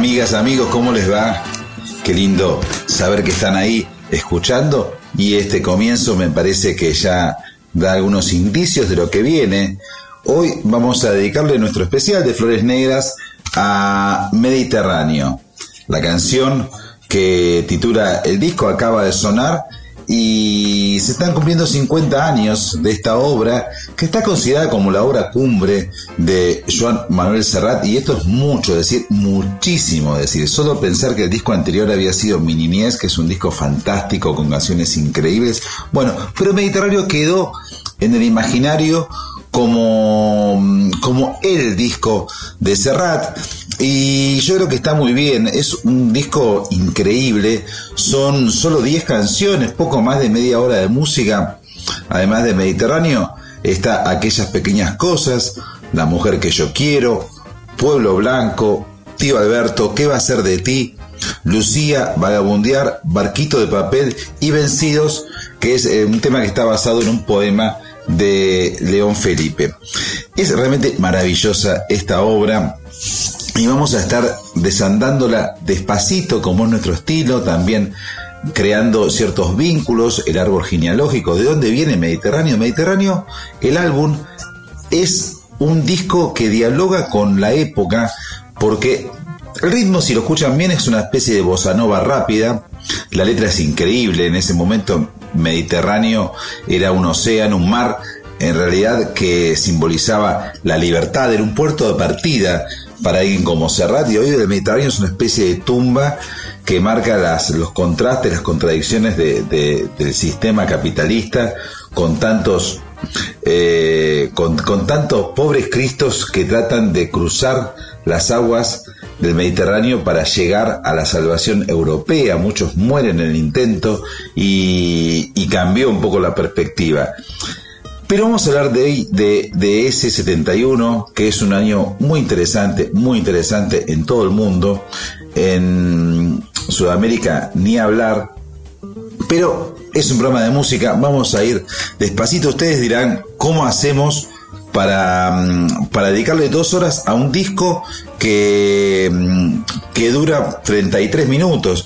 Amigas, amigos, ¿cómo les va? Qué lindo saber que están ahí escuchando y este comienzo me parece que ya da algunos indicios de lo que viene. Hoy vamos a dedicarle nuestro especial de Flores Negras a Mediterráneo. La canción que titula El disco acaba de sonar y se están cumpliendo 50 años de esta obra que está considerada como la obra cumbre de Joan Manuel Serrat y esto es mucho decir, muchísimo decir, solo pensar que el disco anterior había sido Mi Niñez, que es un disco fantástico con canciones increíbles, bueno, pero Mediterráneo quedó en el imaginario como, como el disco de Serrat. Y yo creo que está muy bien, es un disco increíble, son solo 10 canciones, poco más de media hora de música, además de Mediterráneo, está Aquellas Pequeñas Cosas, La Mujer que yo quiero, Pueblo Blanco, Tío Alberto, ¿qué va a ser de ti? Lucía, Vagabundear, Barquito de Papel y Vencidos, que es eh, un tema que está basado en un poema de León Felipe. Es realmente maravillosa esta obra y vamos a estar desandándola despacito como es nuestro estilo, también creando ciertos vínculos, el árbol genealógico, ¿de dónde viene Mediterráneo? Mediterráneo, el álbum es un disco que dialoga con la época porque el ritmo, si lo escuchan bien, es una especie de bossa nova rápida, la letra es increíble, en ese momento Mediterráneo era un océano, un mar en realidad que simbolizaba la libertad, era un puerto de partida para alguien como Serrat y hoy el Mediterráneo es una especie de tumba que marca las, los contrastes, las contradicciones del sistema capitalista con tantos eh, con, tantos pobres cristos que tratan de cruzar las aguas del Mediterráneo para llegar a la salvación europea. Muchos mueren en el intento y, y cambió un poco la perspectiva. Pero vamos a hablar de, de, de, ese 71, que es un año muy interesante, muy interesante en todo el mundo. En Sudamérica ni hablar. Pero es un programa de música, vamos a ir despacito. Ustedes dirán, ¿cómo hacemos para, mm, para dedicarle dos horas a un disco que, mm, que dura 33 minutos?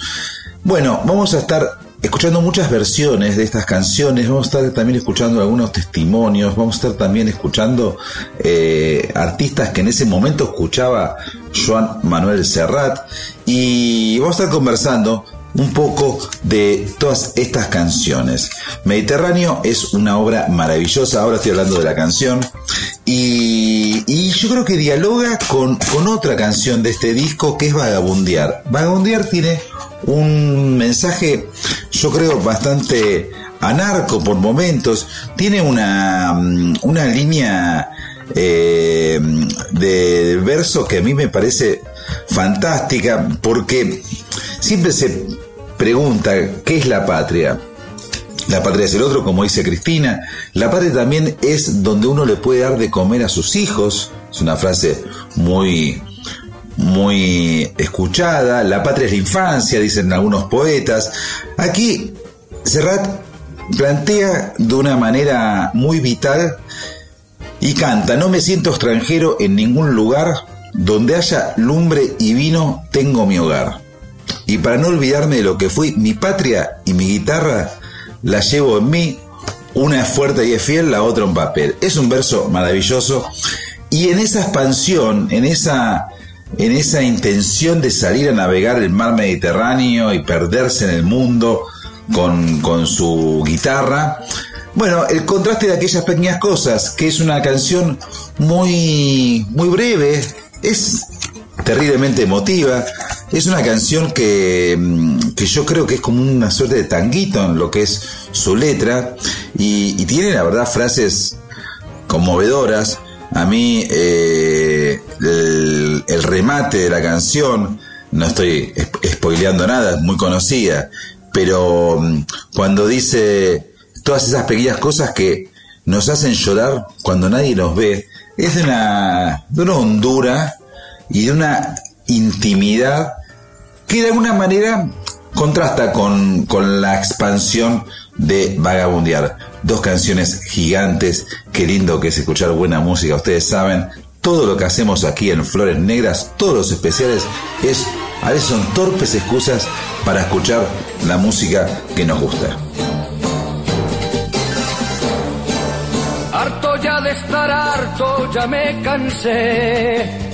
Bueno, vamos a estar escuchando muchas versiones de estas canciones, vamos a estar también escuchando algunos testimonios, vamos a estar también escuchando eh, artistas que en ese momento escuchaba Joan Manuel Serrat y vamos a estar conversando un poco de todas estas canciones. Mediterráneo es una obra maravillosa, ahora estoy hablando de la canción, y, y yo creo que dialoga con, con otra canción de este disco que es Vagabundear. Vagabundear tiene un mensaje, yo creo, bastante anarco por momentos, tiene una, mm, una línea eh, de verso que a mí me parece fantástica porque siempre se pregunta qué es la patria. La patria es el otro, como dice Cristina. La patria también es donde uno le puede dar de comer a sus hijos. Es una frase muy, muy escuchada. La patria es la infancia, dicen algunos poetas. Aquí Serrat plantea de una manera muy vital y canta, no me siento extranjero en ningún lugar, donde haya lumbre y vino tengo mi hogar. Y para no olvidarme de lo que fui, mi patria y mi guitarra la llevo en mí, una es fuerte y es fiel, la otra un papel. Es un verso maravilloso y en esa expansión, en esa en esa intención de salir a navegar el mar Mediterráneo y perderse en el mundo con, con su guitarra, bueno, el contraste de aquellas pequeñas cosas, que es una canción muy, muy breve, es terriblemente emotiva, es una canción que, mm, que, yo creo que es como una suerte de tanguito en lo que es su letra y, tiene la verdad frases conmovedoras. A mí eh, el, remate de la canción, no estoy spoileando nada, es muy conocida, pero mm, cuando dice todas esas pequeñas cosas que nos hacen llorar cuando nadie nos ve, es de una, de una hondura y de una intimidad que de alguna manera contrasta con, con la expansión de Vagabundear. Dos canciones gigantes, qué lindo que es escuchar buena música, ustedes saben, todo lo que hacemos aquí en Flores Negras, todos los especiales, es a veces son torpes excusas para escuchar la música que nos gusta. Harto ya de estar harto, ya me cansé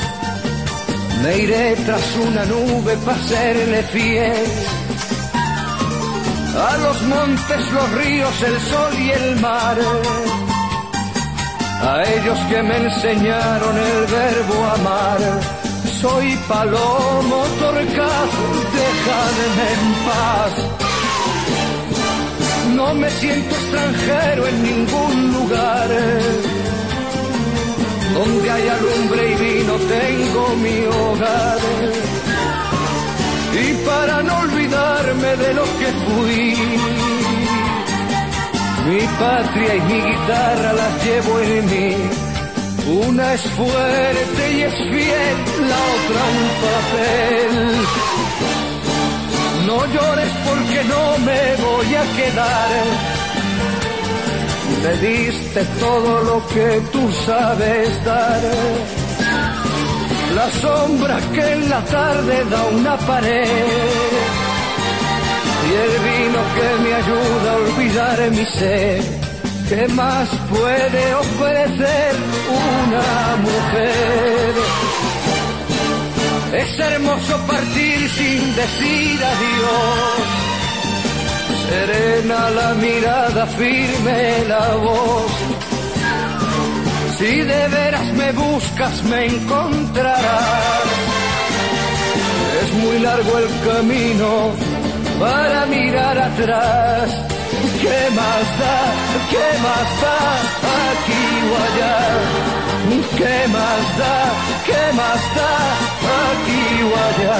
me iré tras una nube para serle fiel. A los montes, los ríos, el sol y el mar. A ellos que me enseñaron el verbo amar. Soy palomo torcaz, déjame en paz. No me siento extranjero en ningún lugar donde hay lumbre y vino tengo mi hogar. Y para no olvidarme de lo que fui, mi patria y mi guitarra las llevo en mí. Una es fuerte y es fiel, la otra un papel. No llores porque no me voy a quedar me diste todo lo que tú sabes dar. La sombra que en la tarde da una pared y el vino que me ayuda a olvidar mi sed. ¿Qué más puede ofrecer una mujer? Es hermoso partir sin decir adiós. Serena la mirada, firme la voz. Si de veras me buscas, me encontrarás. Es muy largo el camino para mirar atrás. ¿Qué más da? ¿Qué más da? Aquí o allá. ¿Qué más da? ¿Qué más da? Aquí o allá.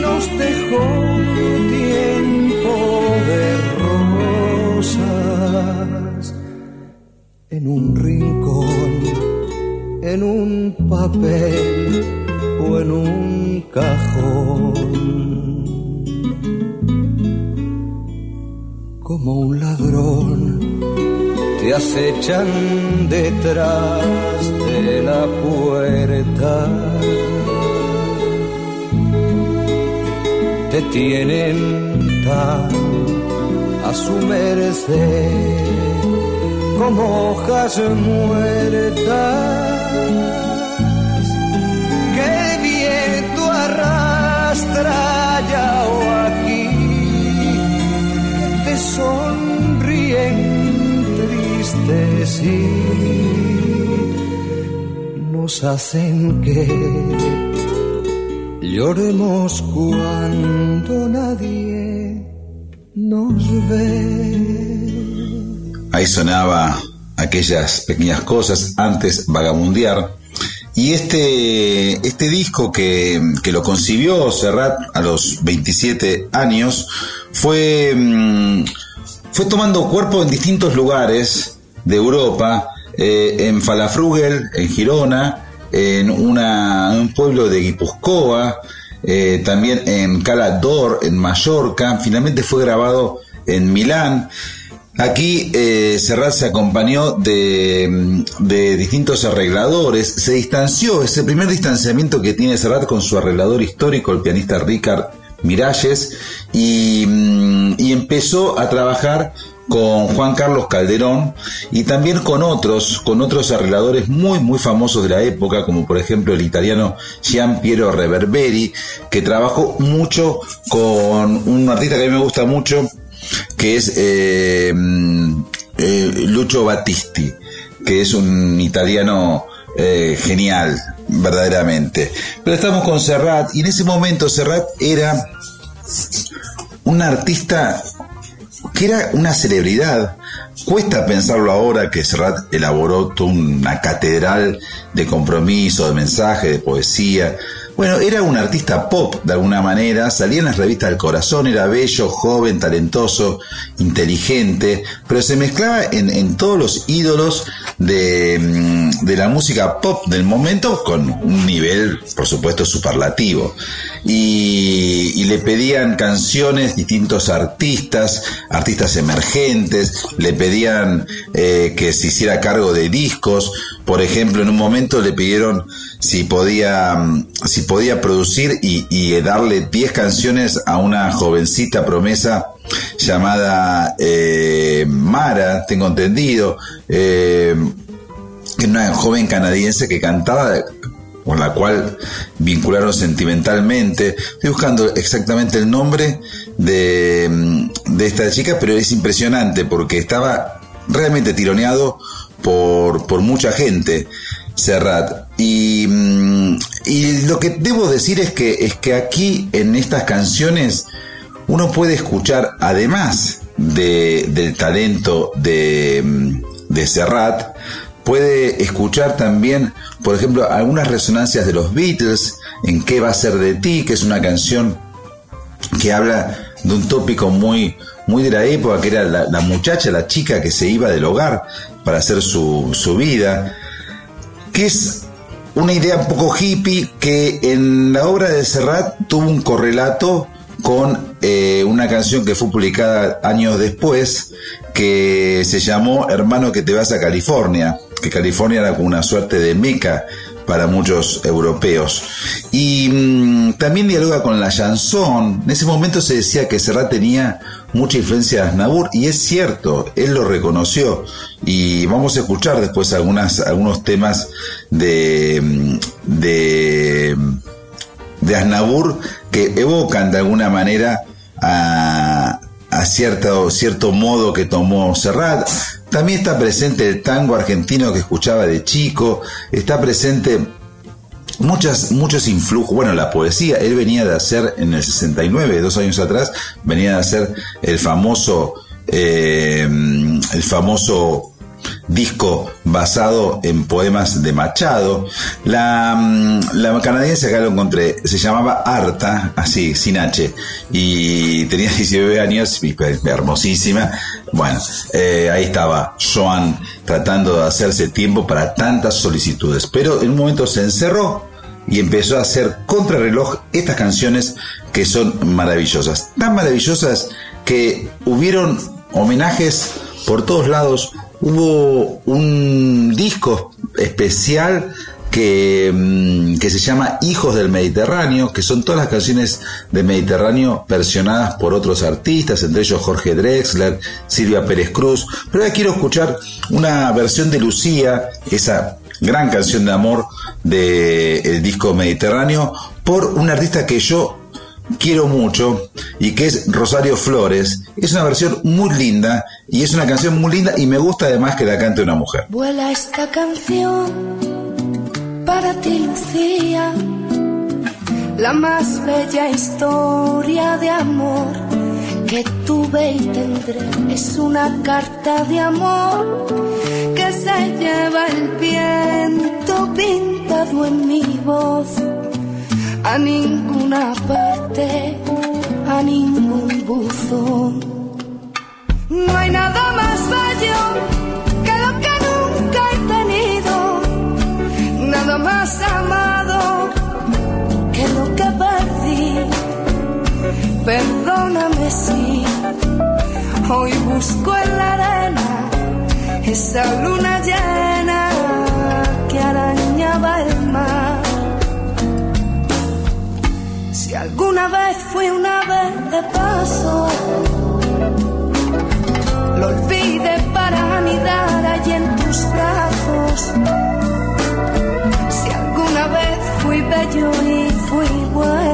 nos dejó tiempo de rosas en un rincón, en un papel o en un cajón. Como un ladrón te acechan detrás de la puerta tienen tan a su merced como hojas muertas que el viento arrastra allá o aquí que te sonríen tristes y nos hacen que Lloremos cuando nadie nos ve. Ahí sonaba aquellas pequeñas cosas antes vagabundear. Y este, este disco que, que lo concibió Serrat a los 27 años fue, mm, fue tomando cuerpo en distintos lugares de Europa, eh, en Falafrugel, en Girona, en, un pueblo de Guipúzcoa, eh, también en Cala d'Or, en Mallorca, finalmente fue grabado en Milán. Aquí eh, Serrat se acompañó de, de, distintos arregladores, se distanció, es el primer distanciamiento que tiene Serrat con su arreglador histórico, el pianista Ricard Miralles, y, mm, y empezó a trabajar con Juan Carlos Calderón y también con otros, con otros arregladores muy muy famosos de la época, como por ejemplo el italiano Gian Piero Reverberi, que trabajó mucho con un artista que a mí me gusta mucho, que es eh, eh, Lucio Battisti, que es un italiano eh, genial, verdaderamente. Pero estamos con Serrat y en ese momento Serrat era un artista que era una celebridad. Cuesta pensarlo ahora que Serrat elaboró toda una catedral de compromiso, de mensaje, de poesía, bueno, era un artista pop de alguna manera, salía en las revistas del corazón, era bello, joven, talentoso, inteligente, pero se mezclaba en, todos los ídolos de, mm, de, la música pop del momento con un nivel, por supuesto, superlativo. Y, le pedían canciones distintos artistas, artistas emergentes, le pedían eh, que se hiciera cargo de discos, por ejemplo, en un momento le pidieron si podía, si podía producir y, y darle 10 canciones a una jovencita promesa llamada eh, Mara, tengo entendido, eh, una joven canadiense que cantaba con la cual vincularon sentimentalmente. Estoy buscando exactamente el nombre de, mm, de esta chica, pero es impresionante porque estaba realmente tironeado por, por mucha gente, Serrat. Y, mm, y lo que debo decir es que, es que aquí en estas canciones uno puede escuchar, además de, del talento de, mm, de Serrat, puede escuchar también, por ejemplo, algunas resonancias de los Beatles, en qué va a ser de ti, que es una canción que habla de un tópico muy, muy de la época, que era la, muchacha, la chica que se iba del hogar para hacer su, su vida, que es una idea un poco hippie que en la obra de Serrat tuvo un correlato con eh, una canción que fue publicada años después que se llamó Hermano que te vas a California, que California era como una suerte de meca para muchos europeos. Y mm, también dialoga con la chanson. En ese momento se decía que Serrat tenía mucha influencia de Aznavour y es cierto, él lo reconoció. Y vamos a escuchar después algunos temas de, mm, de, de que evocan de alguna manera a, a cierto, cierto modo que tomó Serrat. También está presente el tango argentino que escuchaba de chico, está presente muchas, muchos influjos, bueno, la poesía, él venía de hacer en el 69, dos años atrás, venía de hacer el famoso, eh, el famoso disco basado en poemas de Machado. La, mm, canadiense acá lo encontré, se llamaba Arta, así, sin H, y tenía 19 años, hermosísima. Bueno, eh, ahí estaba Joan tratando de hacerse tiempo para tantas solicitudes, pero en un momento se encerró y empezó a hacer contrarreloj estas canciones que son maravillosas, tan maravillosas que hubieron homenajes por todos lados hubo un disco especial que, mm, que, se llama Hijos del Mediterráneo, que son todas las canciones del Mediterráneo versionadas por otros artistas, entre ellos Jorge Drexler, Silvia Pérez Cruz. Pero ahora quiero escuchar una versión de Lucía, esa gran canción de amor del disco Mediterráneo, por un artista que yo quiero mucho y que es Rosario Flores. Es una versión muy linda y es una canción muy linda y me gusta además que la cante una mujer. Vuela esta canción para ti, Lucía, la más bella historia de amor que tuve y tendré. Es una carta de amor que se lleva el viento pintado en mi voz a ninguna parte, a ningún buzón. No hay nada más bello que lo que nunca he tenido, nada más amado que lo que perdí. Perdóname si hoy busco en la arena esa luna llena que arañaba el mar si alguna vez fui una vez de paso, lo olvide para anidar allí en tus brazos. Si alguna vez fui bello y fui bueno,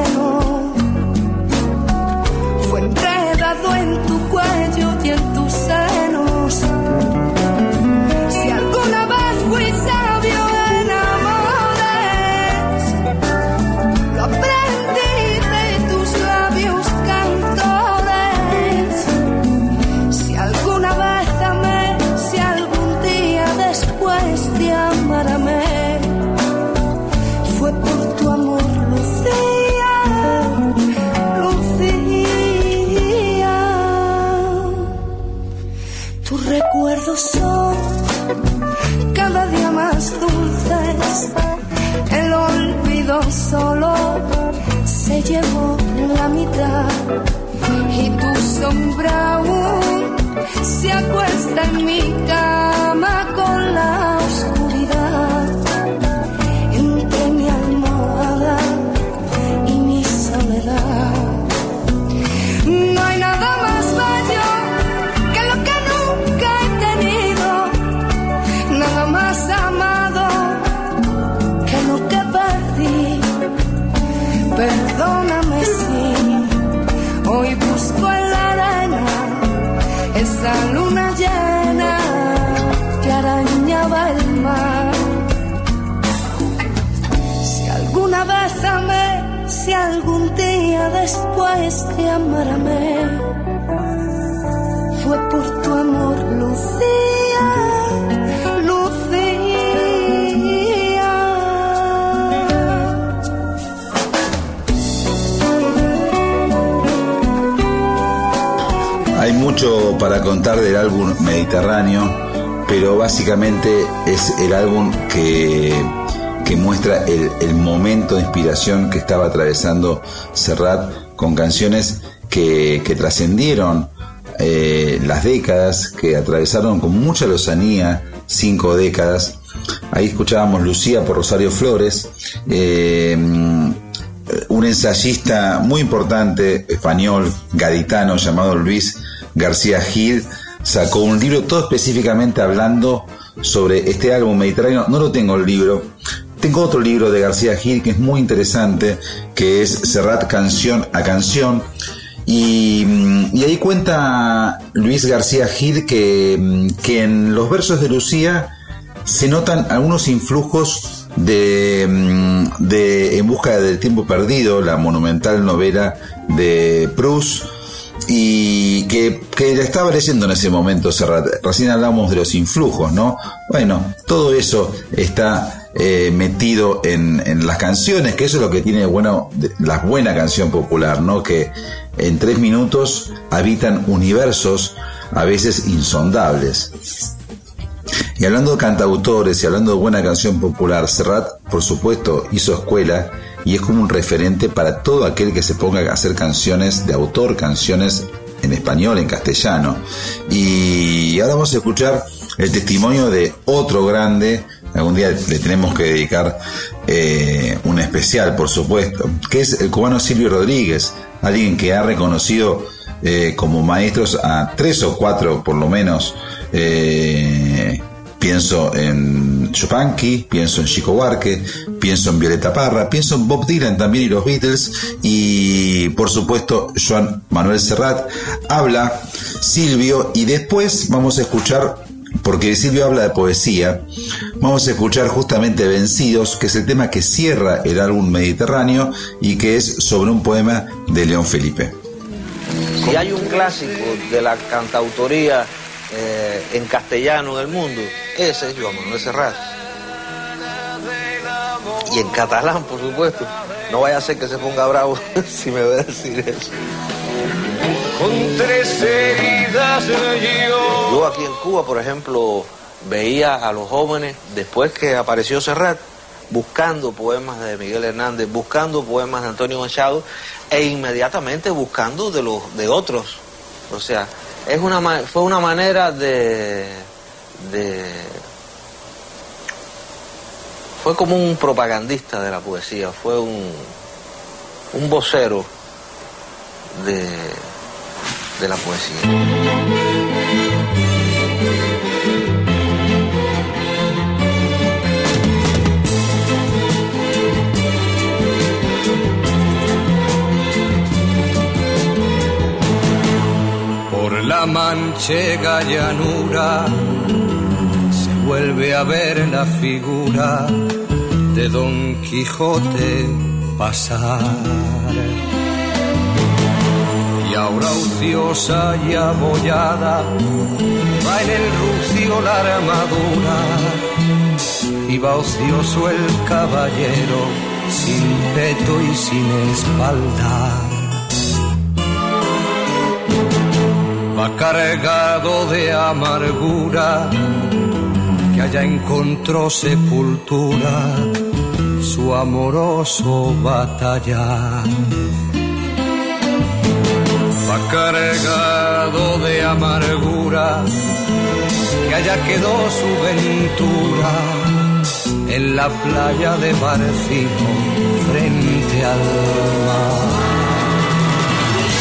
que estaba atravesando Serrat con canciones que, que trascendieron eh, las décadas, que atravesaron con mucha lozanía cinco décadas. Ahí escuchábamos Lucía por Rosario Flores, eh, un ensayista muy importante español, gaditano, llamado Luis García Gil, sacó un libro todo específicamente hablando sobre este álbum mediterráneo. No lo tengo el libro. Tengo otro libro de García Gil que es muy interesante, que es Serrat canción a canción. Y, y ahí cuenta Luis García Gil que, que en los versos de Lucía se notan algunos influjos de, de En busca del tiempo perdido, la monumental novela de Proust, y que, que la estaba leyendo en ese momento Serrat. Recién hablamos de los influjos, ¿no? Bueno, todo eso está eh, metido en, las canciones, que eso es lo que tiene bueno la buena canción popular, ¿no? Que en tres minutos habitan universos a veces insondables. Y hablando de cantautores y hablando de buena canción popular, Serrat, por supuesto, hizo escuela y es como un referente para todo aquel que se ponga a hacer canciones de autor, canciones en español, en castellano. Y ahora vamos a escuchar el testimonio de otro grande, algún día le tenemos que dedicar eh, un especial, por supuesto, que es el cubano Silvio Rodríguez, alguien que ha reconocido eh, como maestros a tres o cuatro, por lo menos, eh, pienso en Chupanqui, pienso en Chico Buarque, pienso en Violeta Parra, pienso en Bob Dylan también y los Beatles y por supuesto Joan Manuel Serrat. Habla Silvio y después vamos a escuchar porque Silvio habla de poesía, vamos a escuchar justamente Vencidos, que es el tema que cierra el álbum Mediterráneo y que es sobre un poema de León Felipe. Si hay un clásico de la cantautoría eh, en castellano en el mundo, ese es Joan Manuel Serrat. Y en catalán, por supuesto. No vaya a ser que se ponga bravo si me voy a decir eso. Con tres yo. Aquí en Cuba, por ejemplo, veía a los jóvenes, después que apareció Serrat, buscando poemas de Miguel Hernández, buscando poemas de Antonio Machado e inmediatamente buscando de los de otros. O sea, es una fue una manera de, de fue como un propagandista de la poesía, fue un, un vocero de, de la poesía. Por la manchega llanura se vuelve a ver la figura de Don Quijote pasar. Ahora ociosa y abollada va en el rucio la armadura y va ocioso el caballero sin peto y sin espalda. Va cargado de amargura que allá encontró sepultura su amoroso batallar. Cargado de amargura que allá quedó su ventura en la playa de Barcino frente al mar.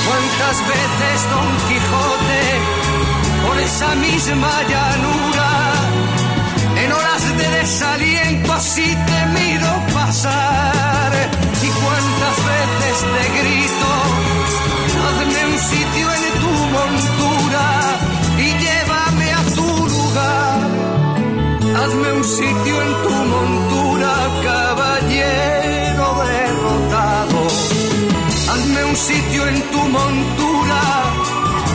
¿Cuántas veces Don Quijote por esa misma llanura en horas de desaliento así te miro pasar? ¿Y cuántas veces te grito, Hazme un sitio en tu montura, caballero derrotado un sitio en tu montura,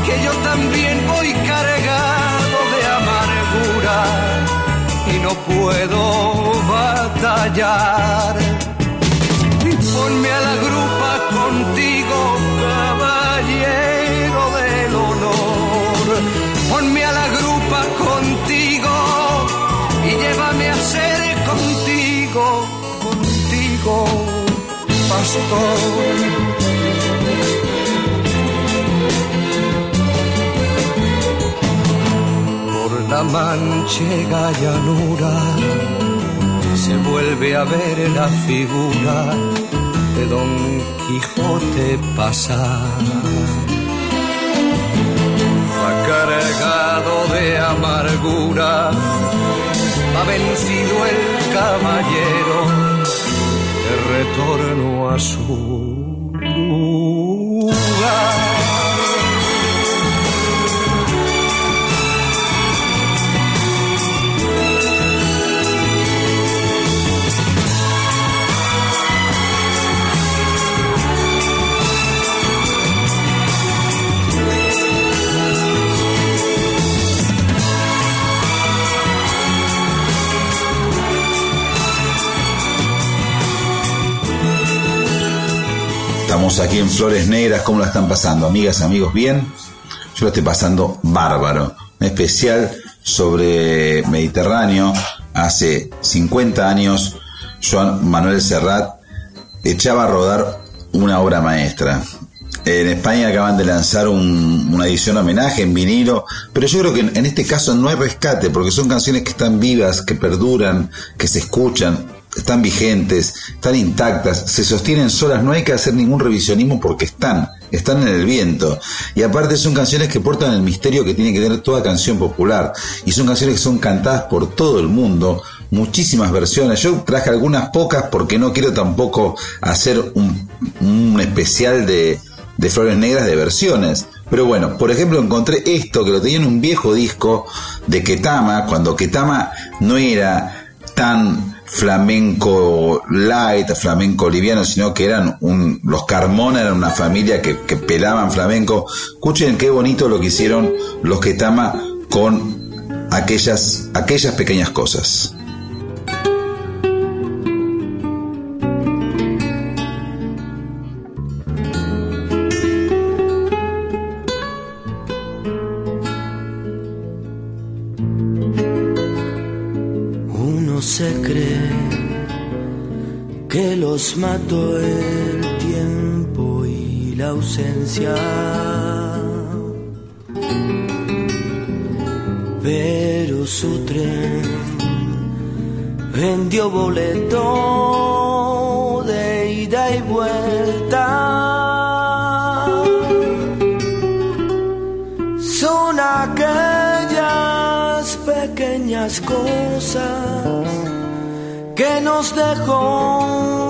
que yo también voy cargado de amargura y no puedo batallar. Ponme a la grupa contigo, pastor. la manchega llanura se vuelve a ver la figura de Don Quijote pasar. Cargado de amargura, ha vencido el caballero retorno a su lugar. Aquí en Flores Negras, ¿cómo la están pasando? Amigas, amigos, ¿bien? Yo lo estoy pasando bárbaro. Un especial sobre Mediterráneo. Hace 50 años, Joan Manuel Serrat echaba a rodar una obra maestra. En España acaban de lanzar una edición homenaje en vinilo, pero yo creo que en este caso no hay rescate, porque son canciones que están vivas, que perduran, que se escuchan están vigentes, están intactas, se sostienen solas, no hay que hacer ningún revisionismo porque están, están en el viento. Y aparte son canciones que portan el misterio que tiene que tener toda canción popular. Y son canciones que son cantadas por todo el mundo, muchísimas versiones. Yo traje algunas pocas porque no quiero tampoco hacer un, un especial de, de Flores Negras de versiones. Pero bueno, por ejemplo, encontré esto que lo tenía en un viejo disco de Ketama, cuando Ketama no era tan flamenco light, flamenco liviano, sino que eran un, los Carmona eran una familia que, que pelaban flamenco. Escuchen qué bonito lo que hicieron los Ketama con aquellas, aquellas pequeñas cosas. Mató el tiempo y la ausencia. Pero su tren vendió boleto de ida y vuelta. Son aquellas pequeñas cosas que nos dejó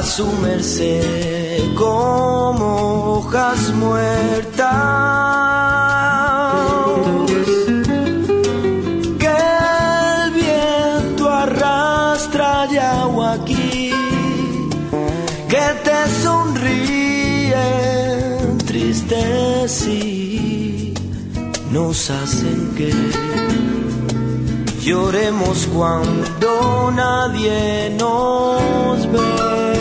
A su merced como hojas muertas. Que el viento arrastra agua aquí, que te sonríe tristes y nos hacen que lloremos cuando nadie nos ve.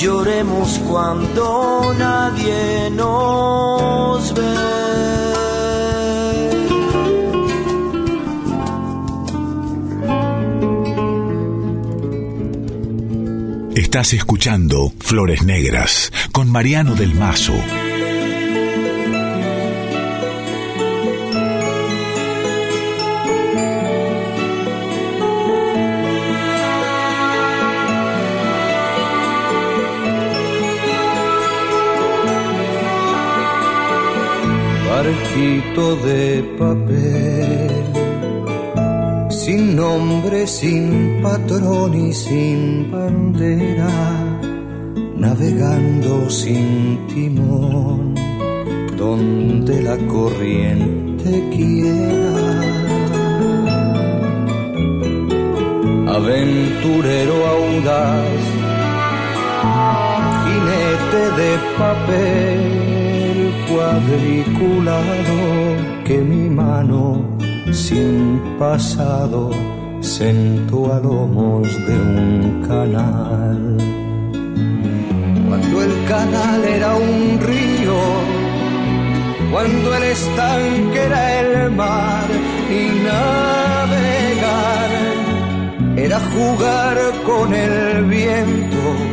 Lloremos cuando nadie nos ve. Estás escuchando Flores Negras con Mariano del Mazo. De papel, sin nombre, sin patrón y sin bandera, navegando sin timón, donde la corriente quiera. Aventurero audaz, jinete de papel cuadriculado que mi mano sin pasado sentó a lomos de un canal. Cuando el canal era un río, cuando el estanque era el mar y navegar era jugar con el viento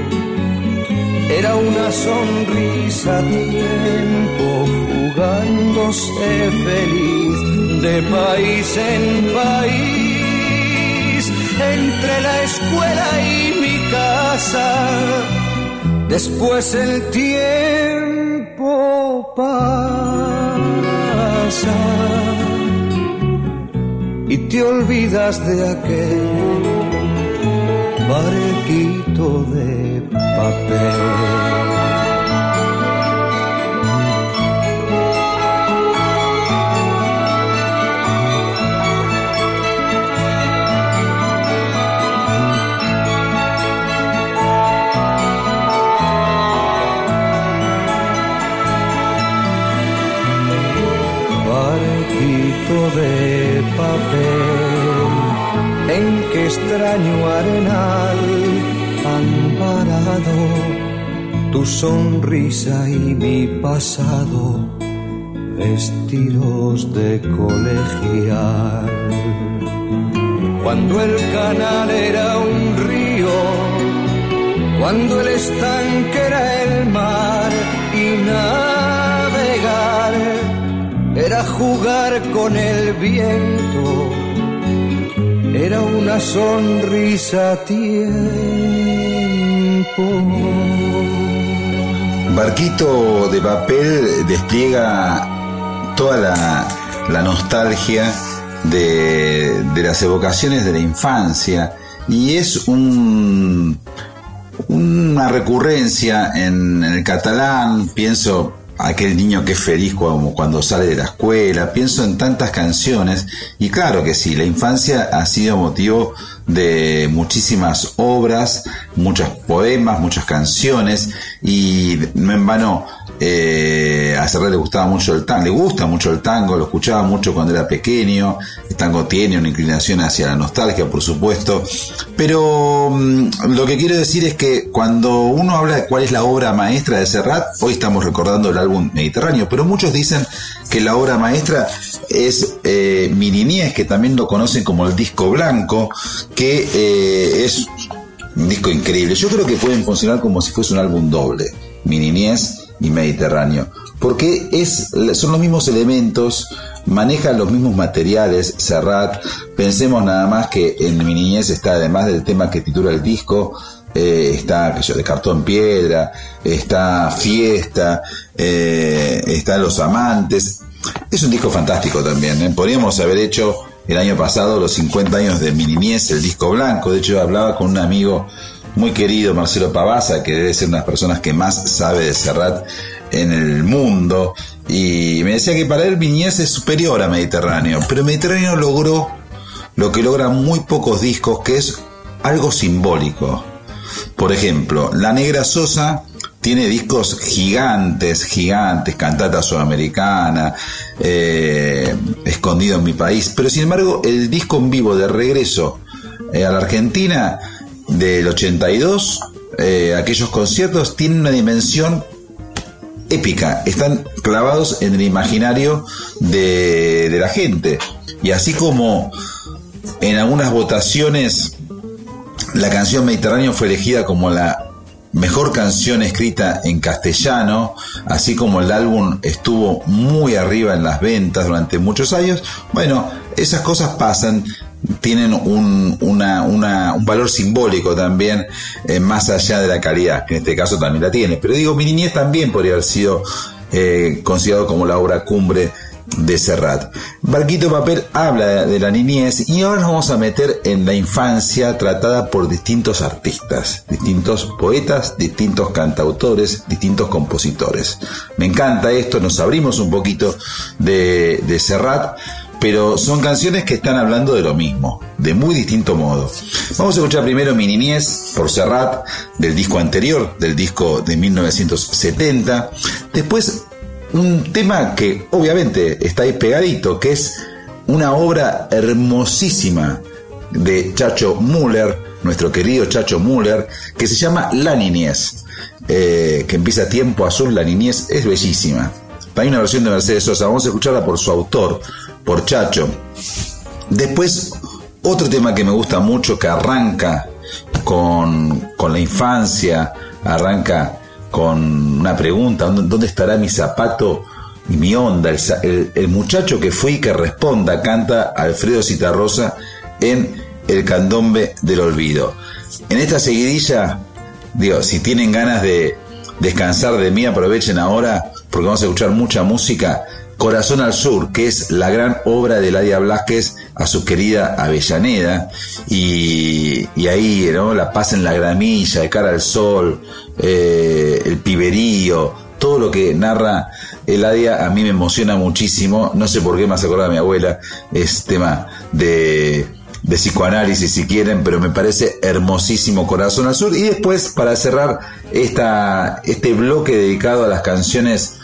era una sonrisa a tiempo jugándose feliz de país en país entre la escuela y mi casa después el tiempo pasa y te olvidas de aquel barquito de papel. De papel en que extraño arenal amparado, tu sonrisa y mi pasado, vestidos de colegial. Cuando el canal era un río, cuando el estanque era el mar y navegar jugar con el viento, era una sonrisa a Barquito de papel despliega toda la, nostalgia de, las evocaciones de la infancia y es un, una recurrencia en el catalán, pienso aquel niño que es feliz cuando, cuando, sale de la escuela, pienso en tantas canciones y claro que sí, la infancia ha sido motivo de muchísimas obras, muchos poemas, muchas canciones y no en vano eh, a Serrat le gustaba mucho el tango, le gusta mucho el tango, lo escuchaba mucho cuando era pequeño, el tango tiene una inclinación hacia la nostalgia, por supuesto, pero mm, lo que quiero decir es que cuando uno habla de cuál es la obra maestra de Serrat, hoy estamos recordando el álbum Mediterráneo, pero muchos dicen que la obra maestra es eh, que también lo conocen como el disco blanco, que eh, es un disco increíble. Yo creo que pueden funcionar como si fuese un álbum doble, Mi y Mediterráneo, porque es, son los mismos elementos, manejan los mismos materiales, Serrat, pensemos nada más que en Mi Niñez está, además del tema que titula el disco, eh, está de cartón piedra, está fiesta, eh, está los amantes. Es un disco fantástico también. ¿eh? Podríamos haber hecho el año pasado los 50 años de Mi Niñez, el disco blanco. De hecho, hablaba con un amigo muy querido, Marcelo Pavasa, que debe ser una de las personas que más sabe de Serrat en el mundo. Y me decía que para él Mi Niñez es superior a Mediterráneo. Pero Mediterráneo logró lo que logran muy pocos discos, que es algo simbólico. Por ejemplo, La Negra Sosa tiene discos gigantes, gigantes, cantata sudamericana, eh, escondido en mi país, pero sin embargo el disco en vivo de regreso eh, a la Argentina del 82, eh, aquellos conciertos tienen una dimensión épica, están clavados en el imaginario de, de la gente. Y así como en algunas votaciones la canción Mediterráneo fue elegida como la mejor canción escrita en castellano, así como el álbum estuvo muy arriba en las ventas durante muchos años, bueno, esas cosas pasan, tienen un, una, una, un valor simbólico también, eh, más allá de la calidad, que en este caso también la tiene. Pero digo, mi niñez también podría haber sido eh, considerado como la obra cumbre de Serrat. Barquito Papel habla de la niñez y ahora nos vamos a meter en la infancia tratada por distintos artistas, distintos poetas, distintos cantautores, distintos compositores. Me encanta esto, nos abrimos un poquito de, de Serrat, pero son canciones que están hablando de lo mismo, de muy distinto modo. Vamos a escuchar primero Mi Niñez por Serrat, del disco anterior, del disco de 1970. Después un tema que obviamente está ahí pegadito, que es una obra hermosísima de Chacho Müller, nuestro querido Chacho Müller, que se llama La Niñez, eh, que empieza Tiempo Azul, La Niñez, es bellísima. Hay una versión de Mercedes Sosa, vamos a escucharla por su autor, por Chacho. Después, otro tema que me gusta mucho, que arranca con, con la infancia, arranca con una pregunta, ¿dónde estará mi zapato y mi onda? El, muchacho que fui que responda, canta Alfredo Citarrosa en El candombe del olvido. En esta seguidilla, digo, si tienen ganas de descansar de mí, aprovechen ahora porque vamos a escuchar mucha música. Corazón al Sur, que es la gran obra de Ladia Blasquez a su querida Avellaneda, y, ahí, ¿no? La paz en la gramilla, de cara al sol, eh, el piberío, todo lo que narra Eladia a mí me emociona muchísimo, no sé por qué me hace acordar a mi abuela, es tema de, de psicoanálisis si quieren, pero me parece hermosísimo Corazón al Sur. Y después, para cerrar esta, este bloque dedicado a las canciones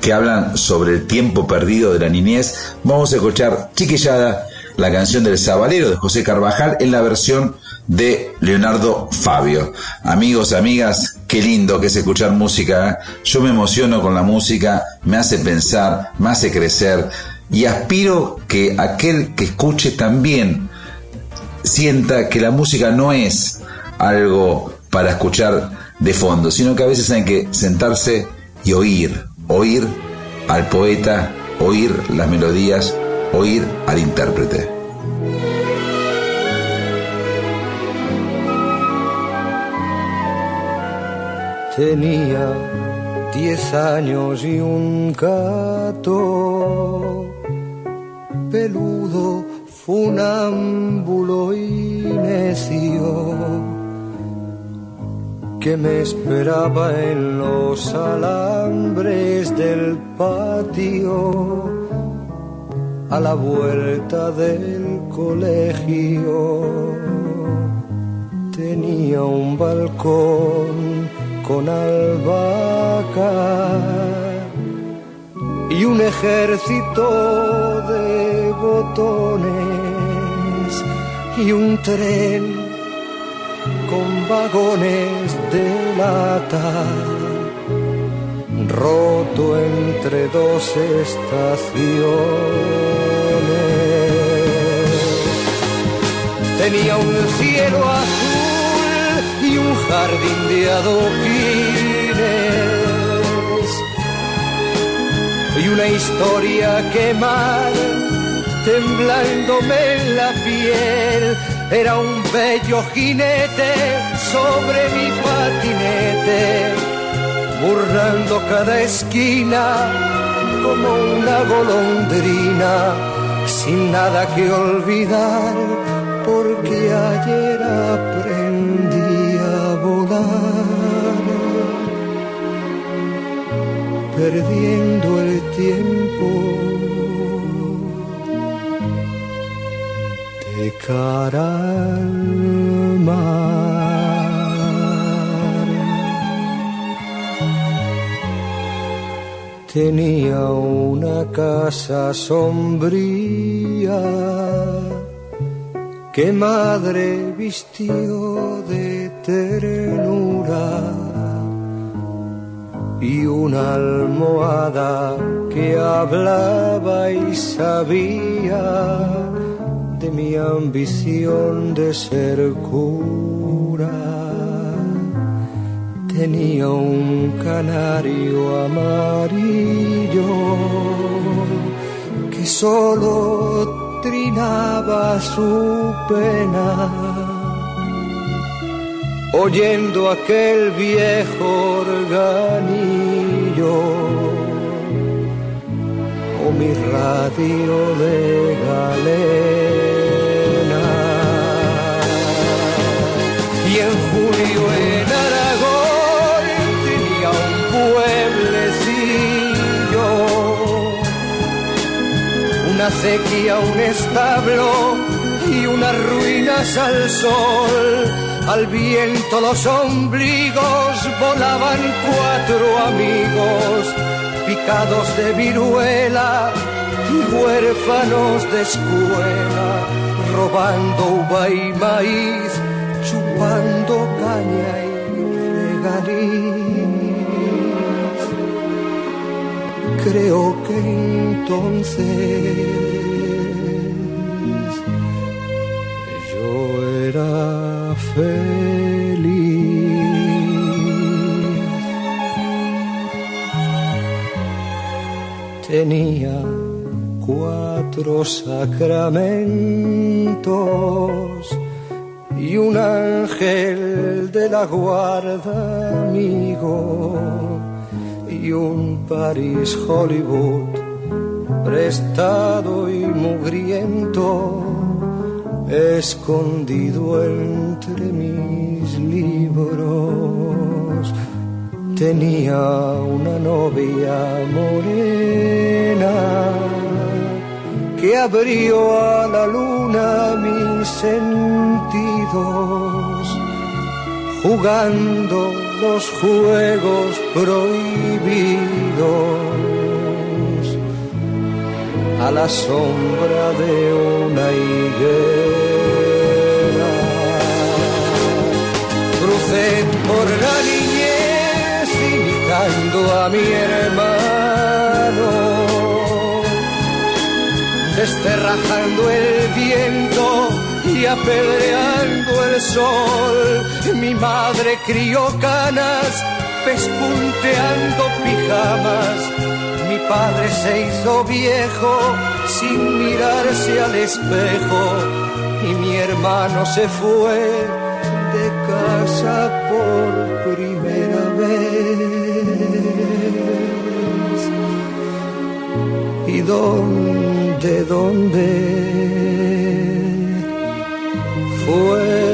que hablan sobre el tiempo perdido de la niñez, vamos a escuchar Chiquillada, la canción del Sabalero de José Carvajal en la versión de Leonardo Fabio. Amigos, amigas, qué lindo que es escuchar música. ¿eh? Yo me emociono con la música, me hace pensar, me hace crecer y aspiro que aquel que escuche también sienta que la música no es algo para escuchar de fondo, sino que a veces hay que sentarse y oír, oír al poeta, oír las melodías, oír al intérprete. Tenía diez años y un gato peludo, funámbulo y necio que me esperaba en los alambres del patio a la vuelta del colegio. Tenía un balcón con albahaca y un ejército de botones y un tren con vagones de lata, roto entre dos estaciones. Tenía un cielo azul y un jardín de adoquines y una historia que mal temblándome en la piel era un bello jinete sobre mi patinete, burlando cada esquina como una golondrina, sin nada que olvidar, porque ayer aprendí a volar, perdiendo el tiempo de cara al mar. tenía una casa sombría que madre vistió de ternura y una almohada que hablaba y sabía de mi ambición de ser cura tenía un canario amarillo que solo trinaba su pena, oyendo aquel viejo organillo o mi radio de galena. Sequía, un establo y unas ruinas al sol. Al viento los ombligos volaban cuatro amigos, picados de viruela y huérfanos de escuela, robando uva y maíz, chupando caña y regaliz. creo que entonces Tenía cuatro sacramentos y un ángel de la guarda amigo y un París Hollywood prestado y mugriento, escondido entre mis Tenía una novia morena que abrió a la luna mis sentidos, jugando los juegos prohibidos a la sombra de una higuera. Crucé por la a mi hermano, desterrajando el viento y apedreando el sol. Mi madre crió canas, pespunteando pijamas. Mi padre se hizo viejo sin mirarse al espejo. Y mi hermano se fue de casa por primera vez. Dónde, dónde? fue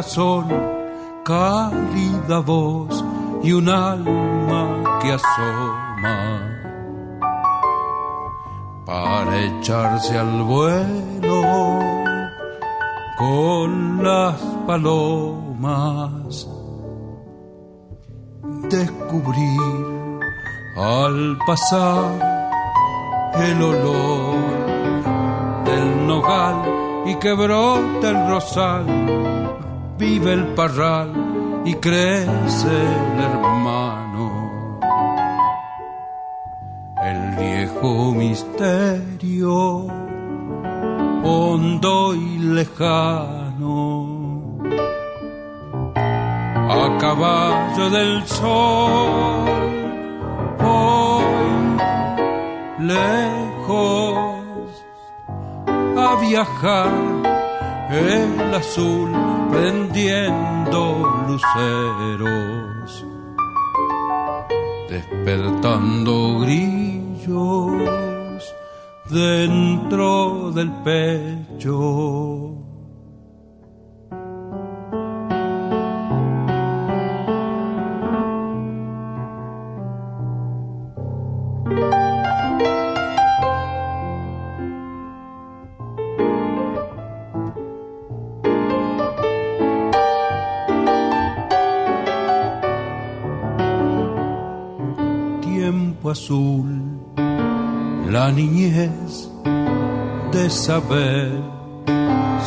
corazón, cálida voz y un alma que asoma. Para echarse al vuelo con las palomas. Descubrir al pasar el olor del nogal y que brota el rosal, vive el parral y crece el hermano. El viejo misterio, hondo y lejano a caballo del sol. Voy lejos a viajar el azul prendiendo luceros, despertando grillos dentro del pecho.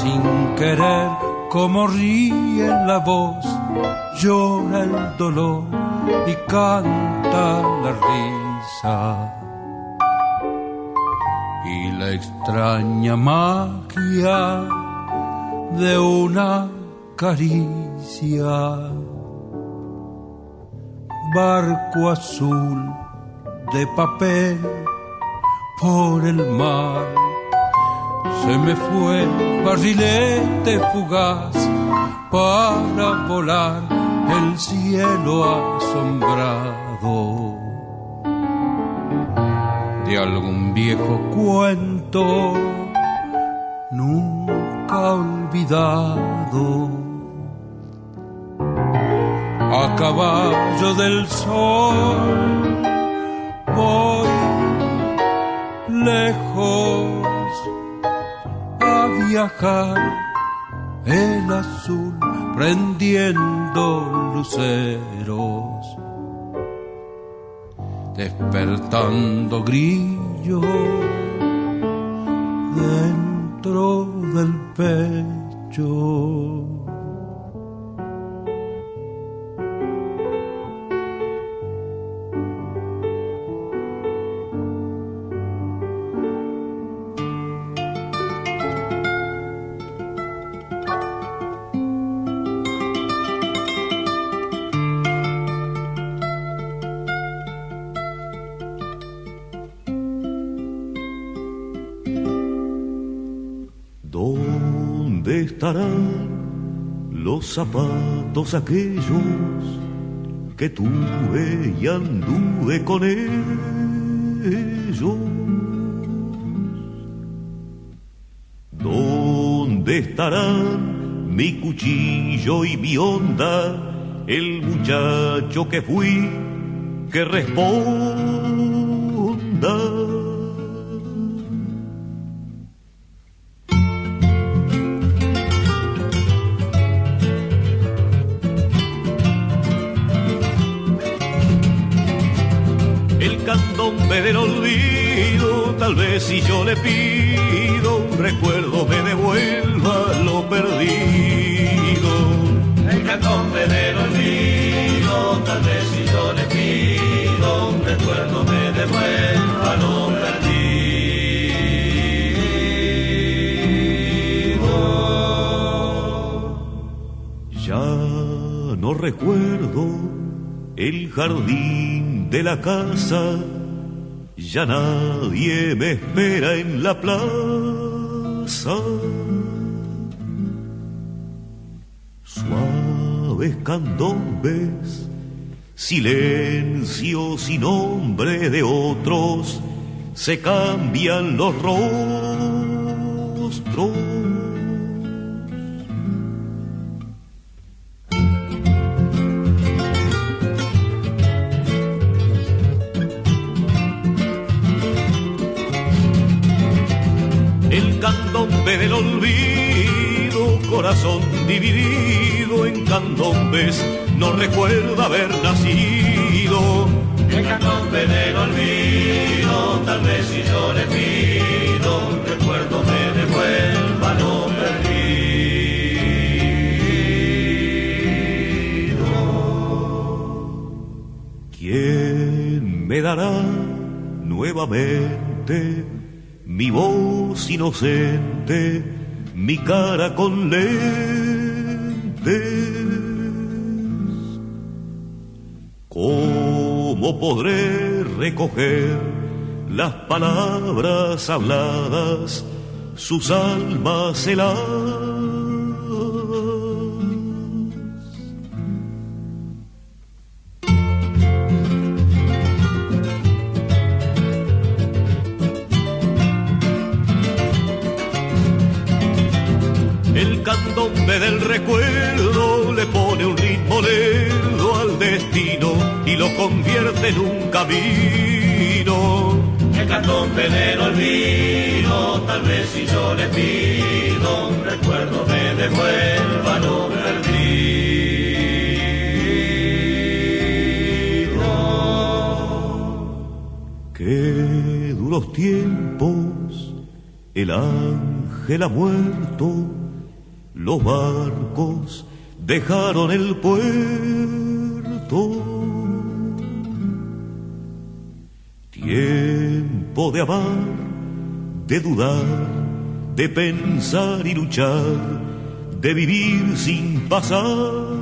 Sin querer como ríe la voz, llora el dolor y canta la risa. Y la extraña magia de una caricia. Barco azul de papel por el mar. Se me fue barrilete fugaz para volar el cielo asombrado de algún viejo cuento nunca olvidado. A caballo del sol voy lejos viajar el azul prendiendo luceros despertando grillo dentro del pecho zapatos aquellos que tuve y anduve con ellos? ¿Dónde estarán mi cuchillo y mi onda, el muchacho que fui, que responda? Si yo le pido un recuerdo me devuelva lo perdido. El candombe del olvido, tal vez si yo le pido un recuerdo me devuelva lo perdido. Ya no recuerdo el jardín de la casa ya nadie me espera en la plaza. Suaves candombes, silencio sin nombre de otros, se cambian los rostros candombes, no recuerda haber nacido. El candombe del olvido, tal vez si yo le pido, recuerdo me devuelva lo perdido. ¿Quién me dará nuevamente mi voz inocente, mi cara con lentes. Podré recoger las palabras habladas sus almas heladas. Ángel ha muerto, los barcos dejaron el puerto. Tiempo de amar, de dudar, de pensar y luchar, de vivir sin pasar.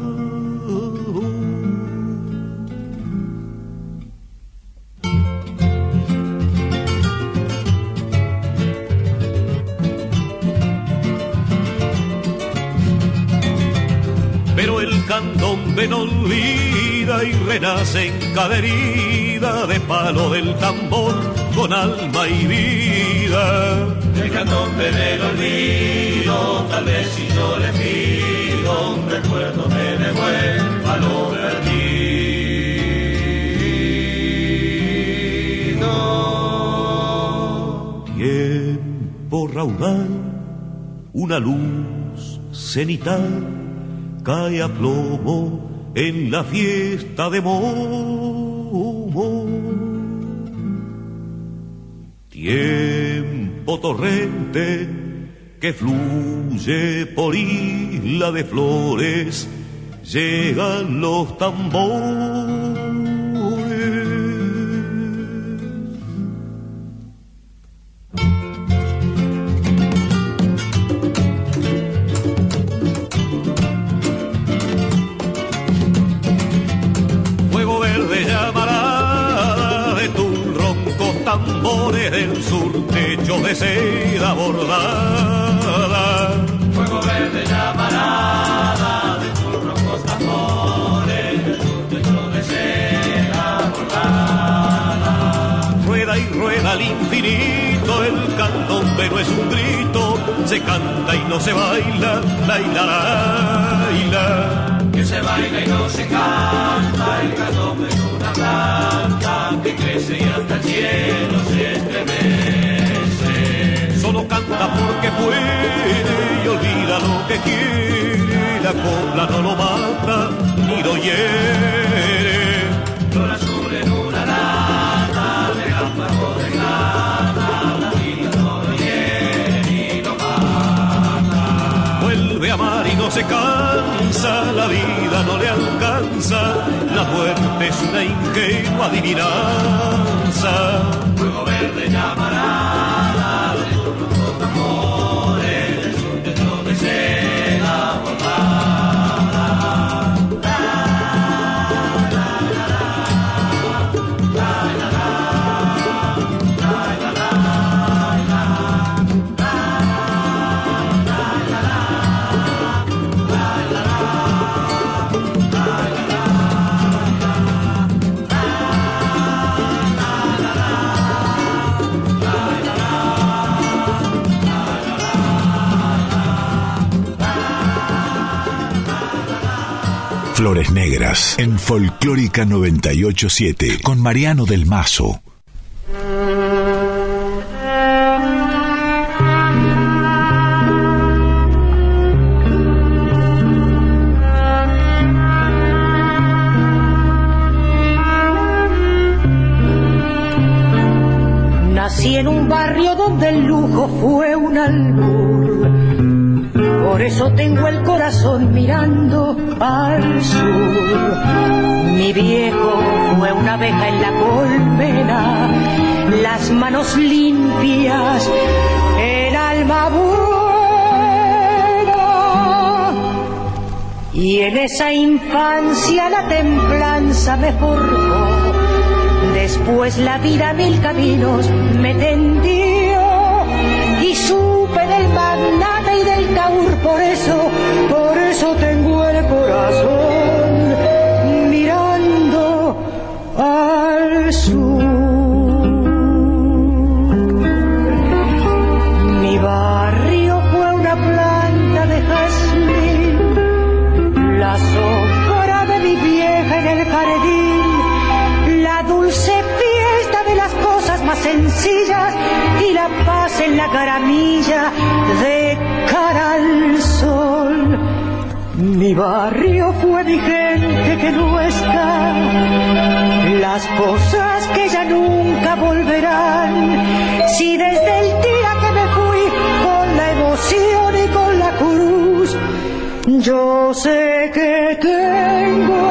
Y renace en cada herida de palo del tambor con alma y vida. El candombe del olvido, tal vez si yo le pido un recuerdo me devuelva lo perdido. Tiempo raudal, una luz cenital cae a plomo en la fiesta de Momo. Tiempo torrente que fluye por isla de flores, llegan los tambores. 987 con Mariano del Mazo. Manos limpias, el alma buena. Y en esa infancia la templanza me forjó. Después la vida mil caminos me tendió y supe magnate y del taur, por eso, por eso tengo el corazón Mi barrio fue mi gente que no está, las cosas que ya nunca volverán. Si desde el día que me fui con la emoción y con la cruz, yo sé que tengo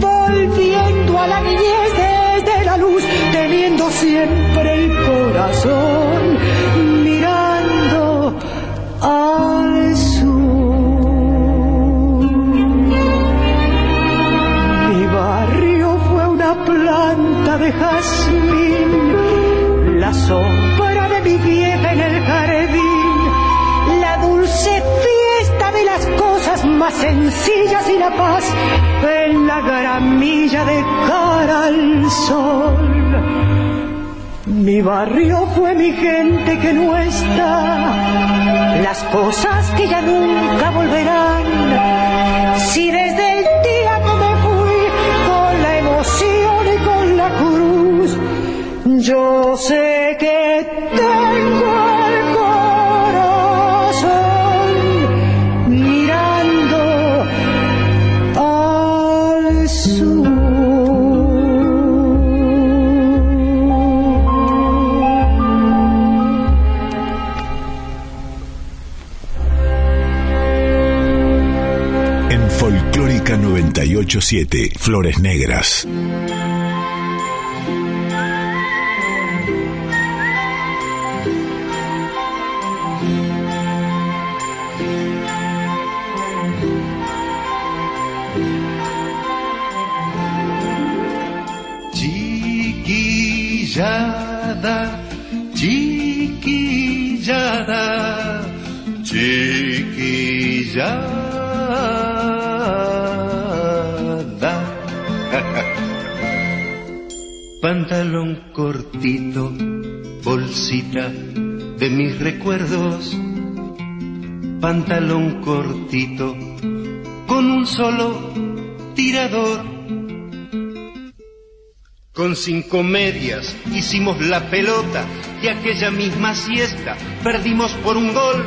volviendo a la niñez desde la luz, teniendo siempre el corazón mirando al sur. Mi barrio fue una planta de jazmín, la sombra de mi vieja en el jardín, más sencillas y la paz en la gramilla de cara al sol. Mi barrio fue mi gente que no está, las cosas que ya nunca volverán. Si desde el día que me fui con la emoción y con la cruz, yo sé 987, Flores Negras. Pantalón cortito, bolsita de mis recuerdos. Pantalón cortito, con un solo tirador. Con cinco medias hicimos la pelota y aquella misma siesta perdimos por un gol.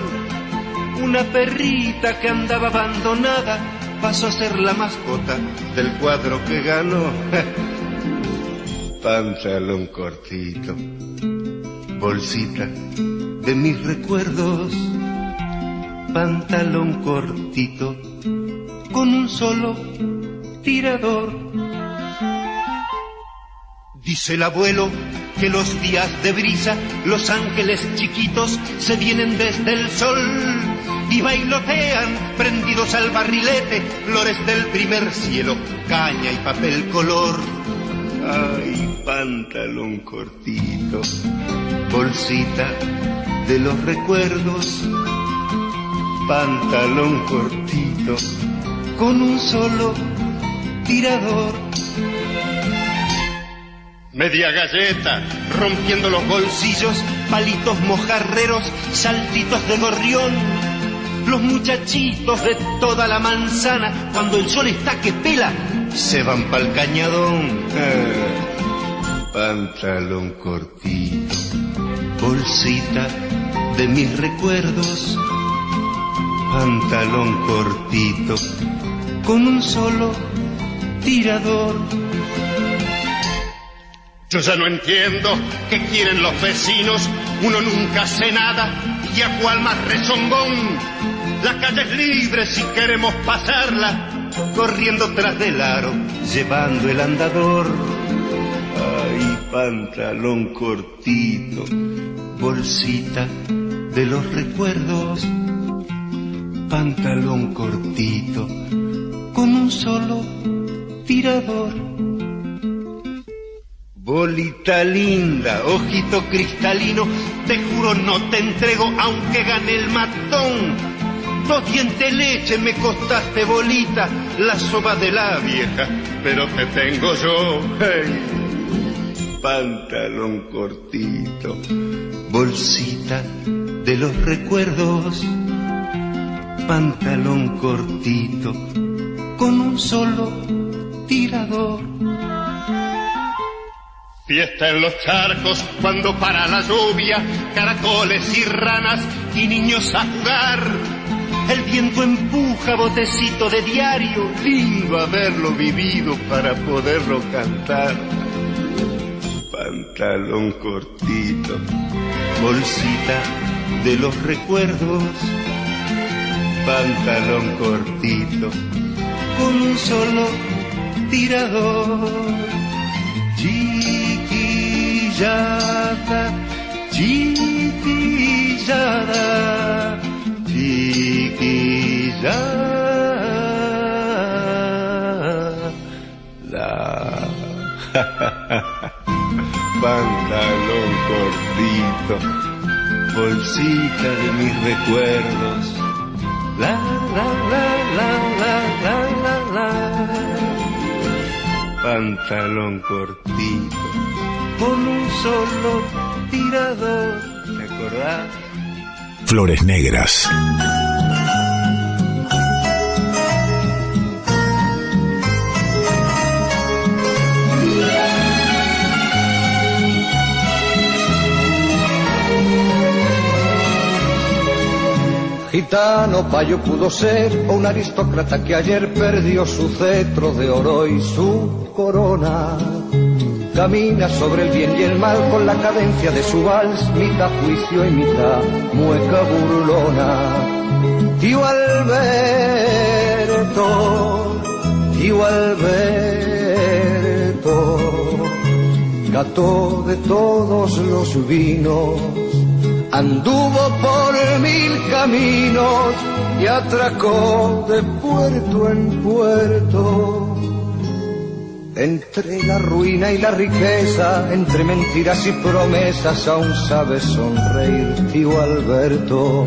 Una perrita que andaba abandonada pasó a ser la mascota del cuadro que ganó. Pantalón cortito, bolsita de mis recuerdos. Pantalón cortito con un solo tirador. Dice el abuelo que los días de brisa, los ángeles chiquitos se vienen desde el sol y bailotean prendidos al barrilete, flores del primer cielo, caña y papel color. Pantalón cortito, bolsita de los recuerdos, pantalón cortito con un solo tirador. Media galleta, rompiendo los bolsillos, palitos mojarreros, saltitos de gorrión. Los muchachitos de toda la manzana, cuando el sol está que pela, se van pa'l cañadón. Ah, pantalón cortito, bolsita de mis recuerdos. Pantalón cortito, con un solo tirador. Yo ya no entiendo qué quieren los vecinos, uno nunca hace nada y a cual más rezongón. La calle es libre si queremos pasarla, corriendo tras del aro, llevando el andador. Pantalón cortito, bolsita de los recuerdos, pantalón cortito, con un solo tirador. Bolita linda, ojito cristalino, te juro no te entrego aunque gane el matón. Dos dientes leche me costaste bolita, la soba de la vieja, pero te tengo yo. Hey. Pantalón cortito, bolsita de los recuerdos, pantalón cortito, con un solo tirador. Fiesta en los charcos cuando para la lluvia, caracoles y ranas y niños a jugar. El viento empuja botecito de diario, lindo haberlo vivido para poderlo cantar. Pantalón cortito, bolsita de los recuerdos. Pantalón cortito, con un solo tirador chiquillada, chiquillada, chiquillada. Pantalón cortito, bolsita de mis recuerdos. La, la, la, la, la, la, la, la pantalón cortito, con un solo tirador. ¿Te acordás? Flores Negras. Gitano payo pudo ser o un aristócrata que ayer perdió su cetro de oro y su corona. Camina sobre el bien y el mal con la cadencia de su vals, mitad juicio y mitad mueca burlona. Tío Alberto, tío Alberto, gato de todos los vinos anduvo por mil caminos y atracó de puerto en puerto. Entre la ruina y la riqueza, entre mentiras y promesas, aún sabe sonreír, tío Alberto.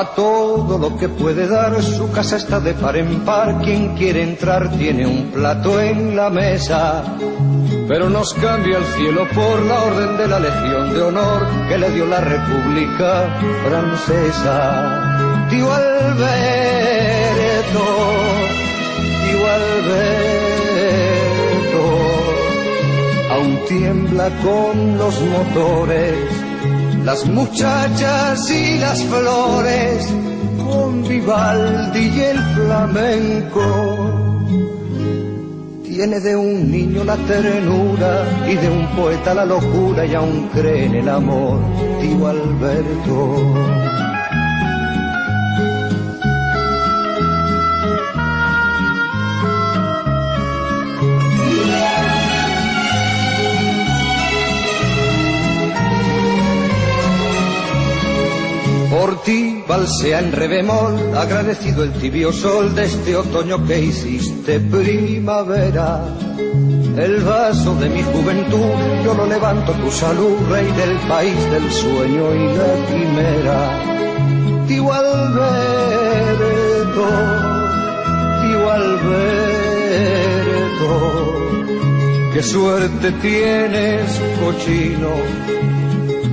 Da todo lo que puede dar, su casa está de par en par, quien quiere entrar tiene un plato en la mesa. Pero nos cambia el cielo por la orden de la Legión de Honor que le dio la República Francesa. Tío Alberto, tío Alberto, aún tiembla con los motores las muchachas y las flores, con Vivaldi y el flamenco. Tiene de un niño la ternura y de un poeta la locura y aún cree en el amor, tío Alberto. Por ti balsea en re bemol, agradecido el tibio sol de este otoño que hiciste primavera. El vaso de mi juventud, yo lo levanto tu salud, rey del país del sueño y la quimera. Tío Alberto, tío Alberto, qué suerte tienes, cochino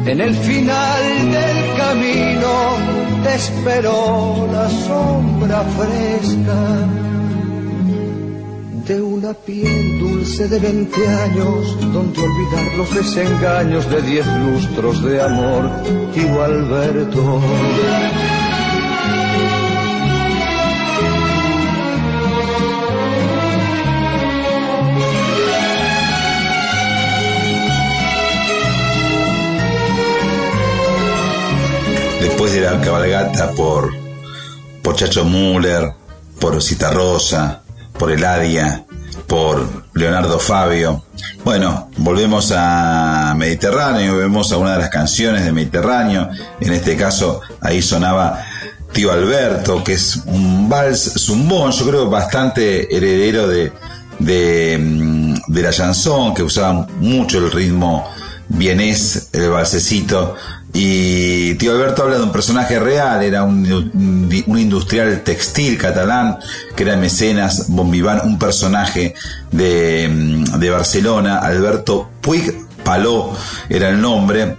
en el final del camino te esperó la sombra fresca una piel dulce de veinte años, donde olvidar los desengaños de diez lustros de amor, tío Alberto. Después de la cabalgata por, por Chacho Müller, por Cita Rosa, por Eladia, por Leonardo Fabio. Bueno, volvemos a Mediterráneo, vemos a una de las canciones de Mediterráneo, en este caso ahí sonaba Tío Alberto, que es un vals zumbón, yo creo bastante heredero de, de, mm, la chanson, que usaba mucho el ritmo vienés, el balsecito, y Tío Alberto habla de un personaje real, era un, un industrial textil catalán, que era mecenas Bombiván, un personaje de, de Barcelona, Alberto Puig Paló era el nombre,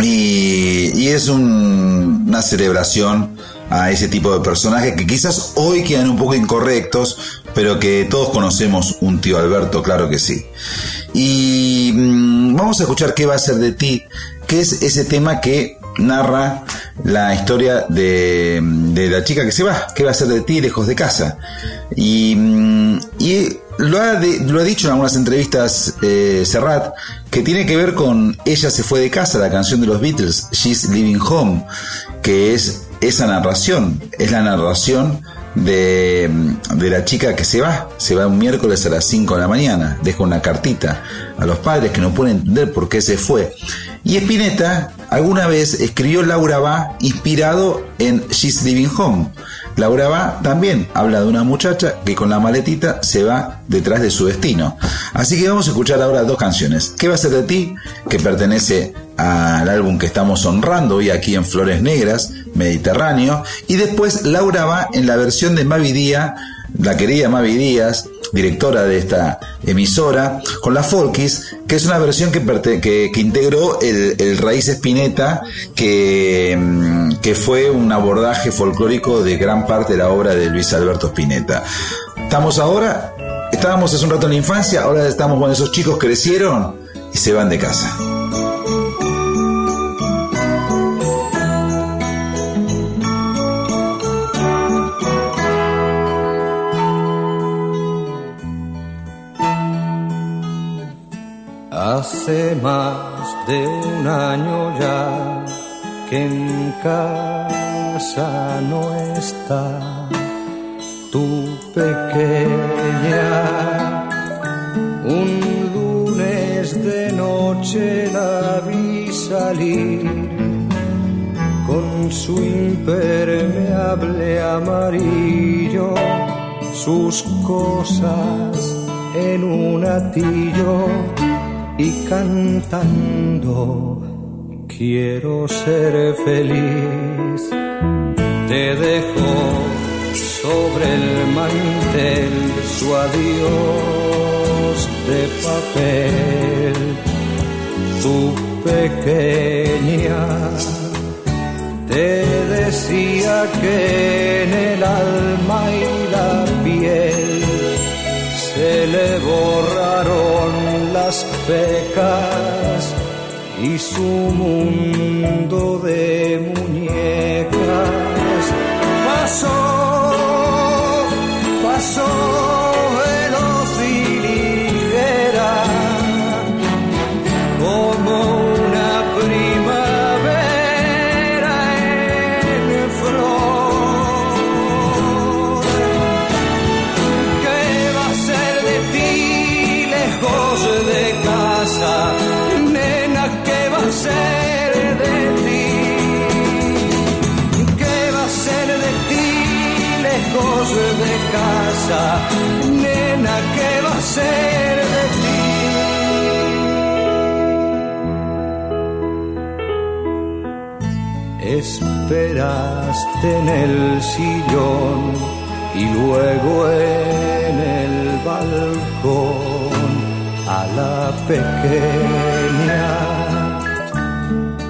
y, y es un- una celebración a ese tipo de personajes que quizás hoy quedan un poco incorrectos, pero que todos conocemos un tío Alberto, claro que sí. Y mm, vamos a escuchar qué va a ser de ti, que es ese tema que narra la historia de, de la chica que se va, qué va a ser de ti lejos de casa. Y, mm, y lo, ha lo ha dicho en algunas entrevistas eh, Serrat, que tiene que ver con Ella se fue de casa, la canción de los Beatles, She's Living Home, que es esa narración, es la narración de, de la chica que se va, se va un miércoles a las 5 de la mañana, deja una cartita a los padres que no pueden entender por qué se fue. Y Spinetta alguna vez escribió Laura va inspirado en She's Living Home. Laura va también habla de una muchacha que con la maletita se va detrás de su destino. Así que vamos a escuchar ahora dos canciones. ¿Qué va a ser de ti? Que pertenece al álbum que estamos honrando hoy aquí en Flores Negras, Mediterráneo. Y después Laura va en la versión de Mavi Díaz, la querida Mavi Díaz, directora de esta emisora, con la Folkis, que es una versión que, que, que integró el, Raíz Espineta, que, mm, que fue un abordaje folclórico de gran parte de la obra de Luis Alberto Spinetta. Estamos ahora, estábamos hace un rato en la infancia, ahora estamos con esos chicos crecieron y se van de casa. Hace más de un año ya que en casa no está tu pequeña. Un lunes de noche la vi salir con su impermeable amarillo, sus cosas en un atillo y cantando quiero ser feliz. Te dejo sobre el mantel su adiós de papel, tu pequeña. Te decía que en el alma y la piel se le borraron las pecas y su mundo de muñecas. Pasó, pasó esperaste en el sillón y luego en el balcón a la pequeña.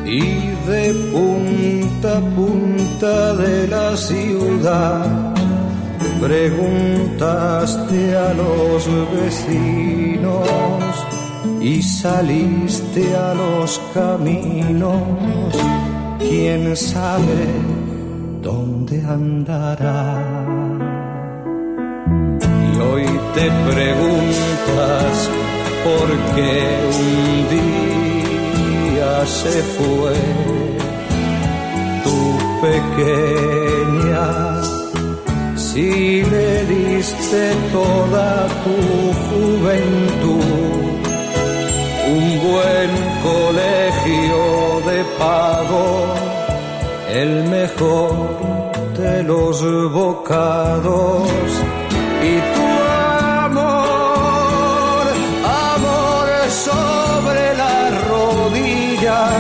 Y de punta a punta de la ciudad preguntaste a los vecinos y saliste a los caminos quién sabe dónde andará. Y hoy te preguntas por qué un día se fue tu pequeña. Si le diste toda tu juventud, un buen colegio de pago el mejor de los bocados. Y tu amor, amor sobre la rodilla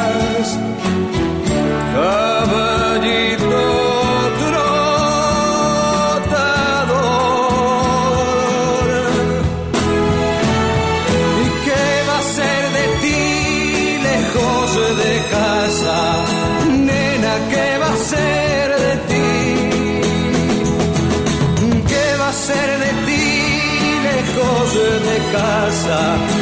casa.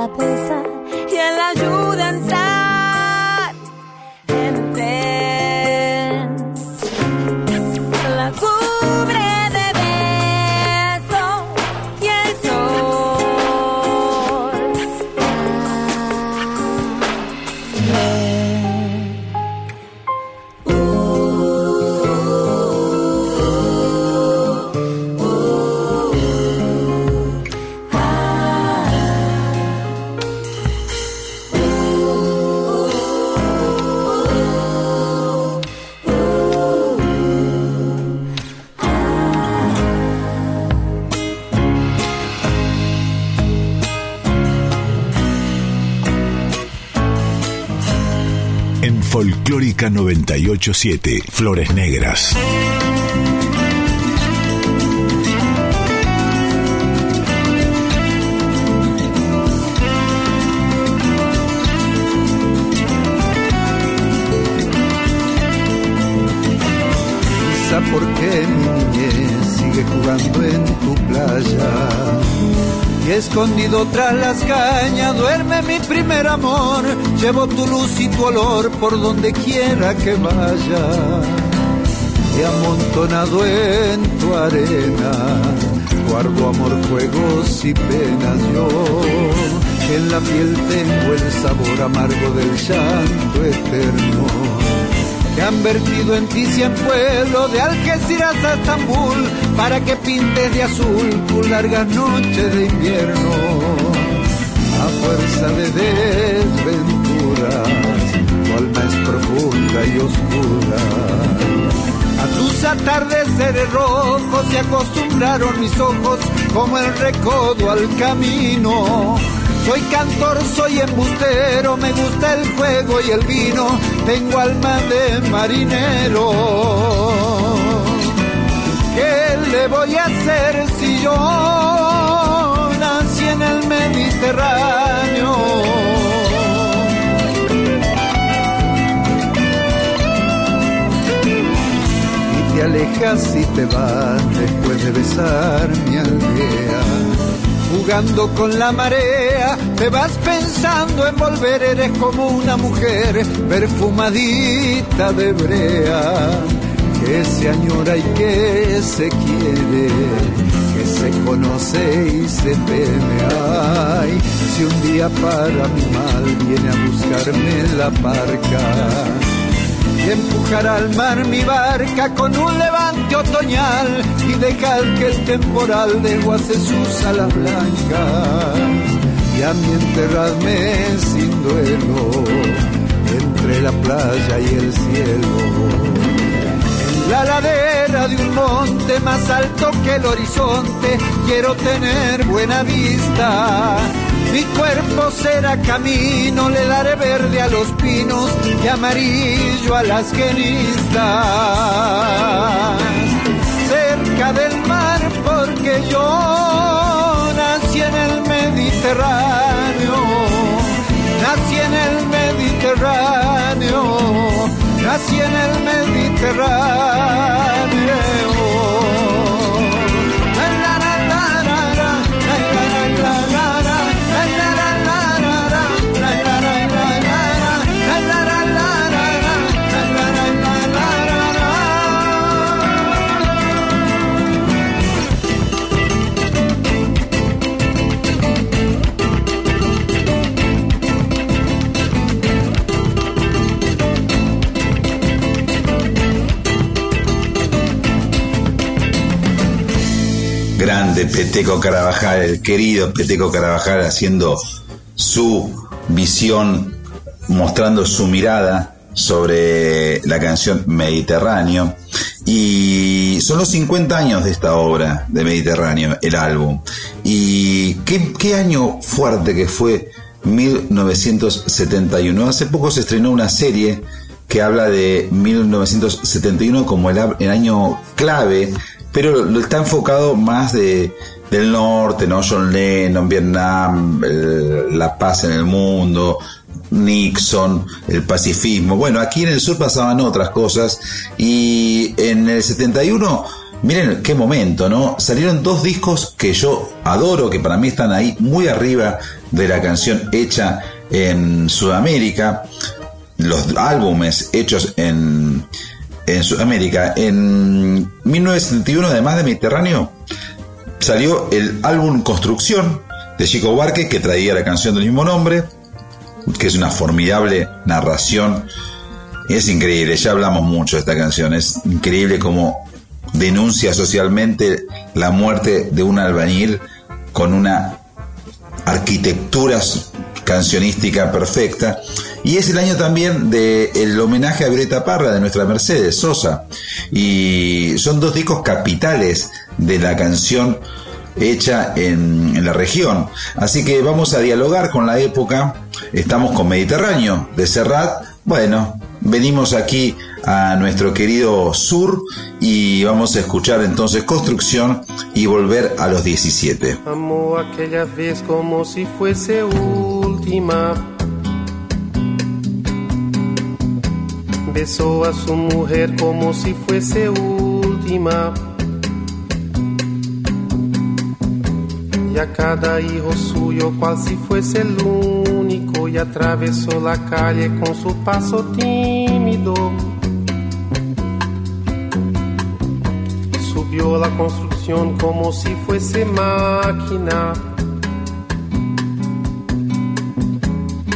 la pesada. 987, Flores Negras. Escondido tras las cañas duerme mi primer amor. Llevo tu luz y tu olor por donde quiera que vaya. Y amontonado en tu arena, guardo amor, juegos y penas yo. En la piel tengo el sabor amargo del llanto eterno que han vertido en ti cien pueblos de Algeciras a Estambul para que pintes de azul tu larga noche de invierno. A fuerza de desventuras tu alma es profunda y oscura. A tus atardeceres rojos se acostumbraron mis ojos como el recodo al camino soy cantor, soy embustero, me gusta el juego y el vino, tengo alma de marinero. ¿Qué le voy a hacer si yo nací en el Mediterráneo? Y te alejas y te vas después de besar mi aldea jugando con la marea, te vas pensando en volver, eres como una mujer perfumadita de brea, que se añora y que se quiere, que se conoce y se teme. Si un día para mi mal viene a buscarme la barca y empujar al mar mi barca con un levante otoñal y dejar que el temporal desguace sus alas blancas y a mí enterradme sin duelo entre la playa y el cielo. La ladera de un monte más alto que el horizonte quiero tener buena vista mi cuerpo será camino, le daré verde a los pinos y amarillo a las genistas. Cerca del mar porque yo nací en el Mediterráneo, nací en el Mediterráneo, nací en el Mediterráneo. Peteco Carabajal, el querido Peteco Carabajal haciendo su visión, mostrando su mirada sobre la canción Mediterráneo. Y son los 50 años de esta obra de Mediterráneo, el álbum. Y qué, qué año fuerte que fue 1971. Hace poco se estrenó una serie que habla de 1971 como el, el año clave, pero está enfocado más de, del norte, ¿no? John Lennon, Vietnam, la paz en el mundo, Nixon, el pacifismo. Bueno, aquí en el sur pasaban otras cosas y en el 71 Miren qué momento, ¿no? Salieron dos discos que yo adoro, que para mí están ahí muy arriba de la canción hecha en Sudamérica, los álbumes hechos en, en Sudamérica. En 1971, además de Mediterráneo, salió el álbum Construcción de Chico Barque, que traía la canción del mismo nombre, que es una formidable narración. Es increíble, ya hablamos mucho de esta canción, es increíble como denuncia socialmente la muerte de un albañil con una arquitectura cancionística perfecta. Y es el año también del homenaje a Violeta Parra de nuestra Mercedes Sosa. Y son dos discos capitales de la canción hecha en, la región. Así que vamos a dialogar con la época. Estamos con Mediterráneo de Serrat. Bueno, venimos aquí a nuestro querido sur y vamos a escuchar entonces Construcción y volver a los 17. Amó aquella vez como si fuese última. Besó a su mujer como si fuese última. Y a cada hijo suyo cual si fuese el único y atravesó la calle con su paso tímido. Subió la construcción como si fuese máquina.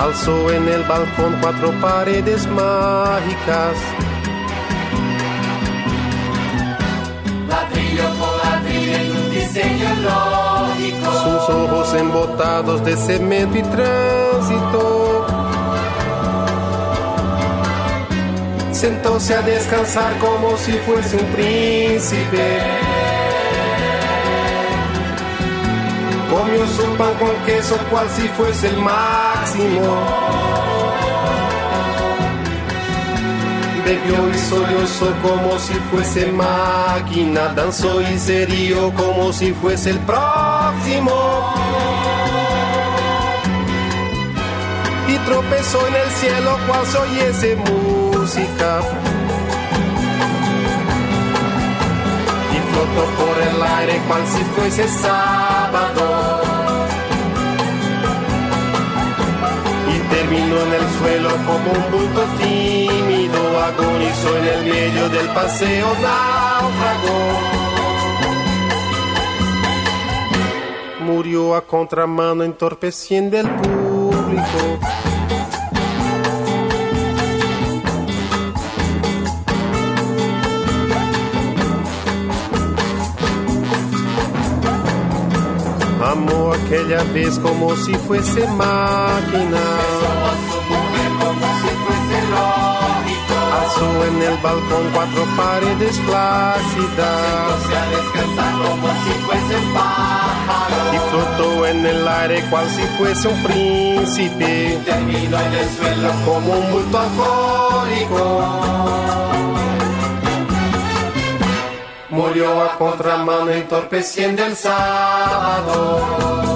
Alzó en el balcón cuatro paredes mágicas. Ladrillo por ladrillo en un diseño lógico. Sus ojos embotados de cemento y tránsito. Sentóse a descansar como si fuese un príncipe. Comió su pan con queso cual si fuese el máximo. Bebió y sollozó como si fuese máquina. Danzó y se rió como si fuese el próximo. Y tropezó en el cielo cual se oyese música. flotó por el aire cual si fuese Y terminó en el suelo como un bulto tímido, agonizó en el medio del paseo náufrago. Murió a contramano entorpeciendo el público. Aquella vez como si fuese máquina. Alzó en el balcón cuatro paredes flácidas. como si fuese pájaro. Y flotó en el aire cual si fuese un príncipe. Terminó en el suelo como un bulto alcohólico. Murió a contramano entorpeciendo el sábado.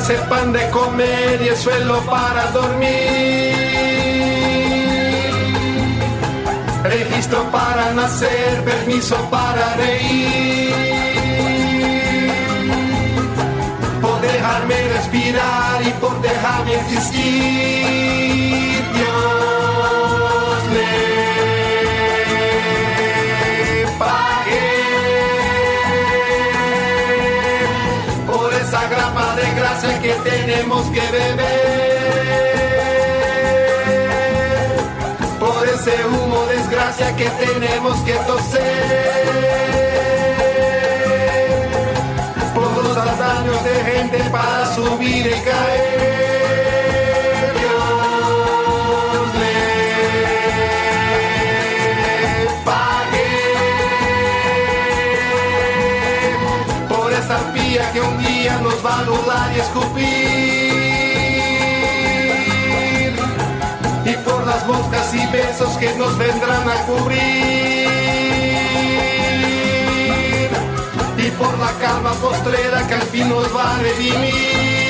Ese pan de comer y el suelo para dormir. Registro para nacer, permiso para reír. Por dejarme respirar y por dejarme existir. Tenemos que beber. Por ese humo desgracia que tenemos que toser. Por los daños de gente para subir y caer. Dios le pague por esa arpía que un día va a anular y escupir. Y por las moscas y besos que nos vendrán a cubrir. Y por la calma postrera que al fin nos va a redimir.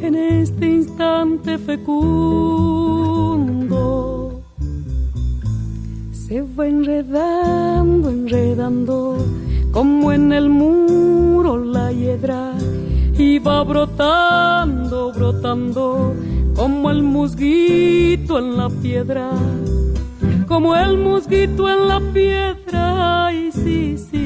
en este instante fecundo. Se va enredando, enredando, como en el muro la hiedra, y va brotando, brotando, como el musguito en la piedra, como el musguito en la piedra, y sí, sí.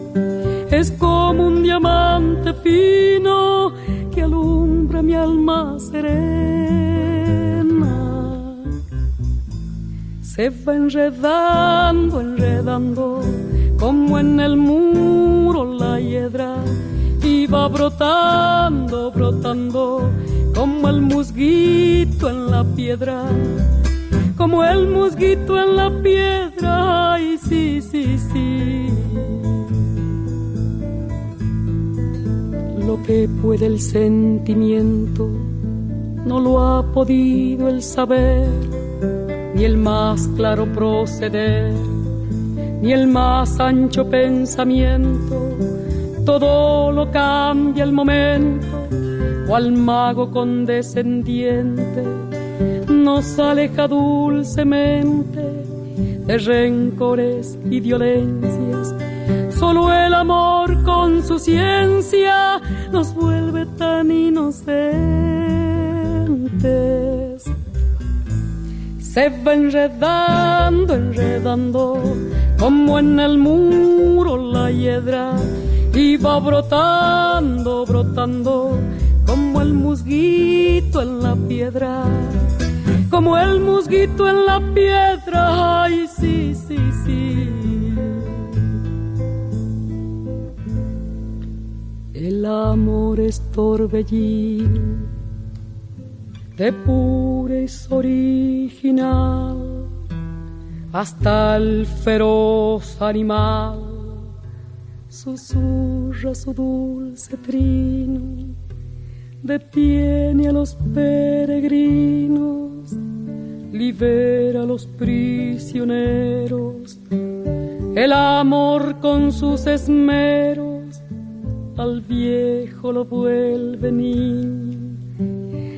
es como un diamante fino que alumbra mi alma serena. Se va enredando, enredando, como en el muro la hiedra, y va brotando, brotando, como el musguito en la piedra. Como el musguito en la piedra, y sí, sí, sí. Lo que puede el sentimiento, no lo ha podido el saber, ni el más claro proceder, ni el más ancho pensamiento, todo lo cambia el momento, cual mago condescendiente, nos aleja dulcemente de rencores y violencias Solo el amor con su ciencia nos vuelve tan inocentes. Se va enredando, enredando, como en el muro la hiedra, y va brotando, brotando, como el musguito en la piedra como el musguito en la piedra. Ay, sí, sí, sí. El amor es torbellino de purez original hasta el feroz animal susurra su dulce trino, detiene a los peregrinos, libera a los prisioneros, el amor con sus esmeros al viejo lo vuelve niño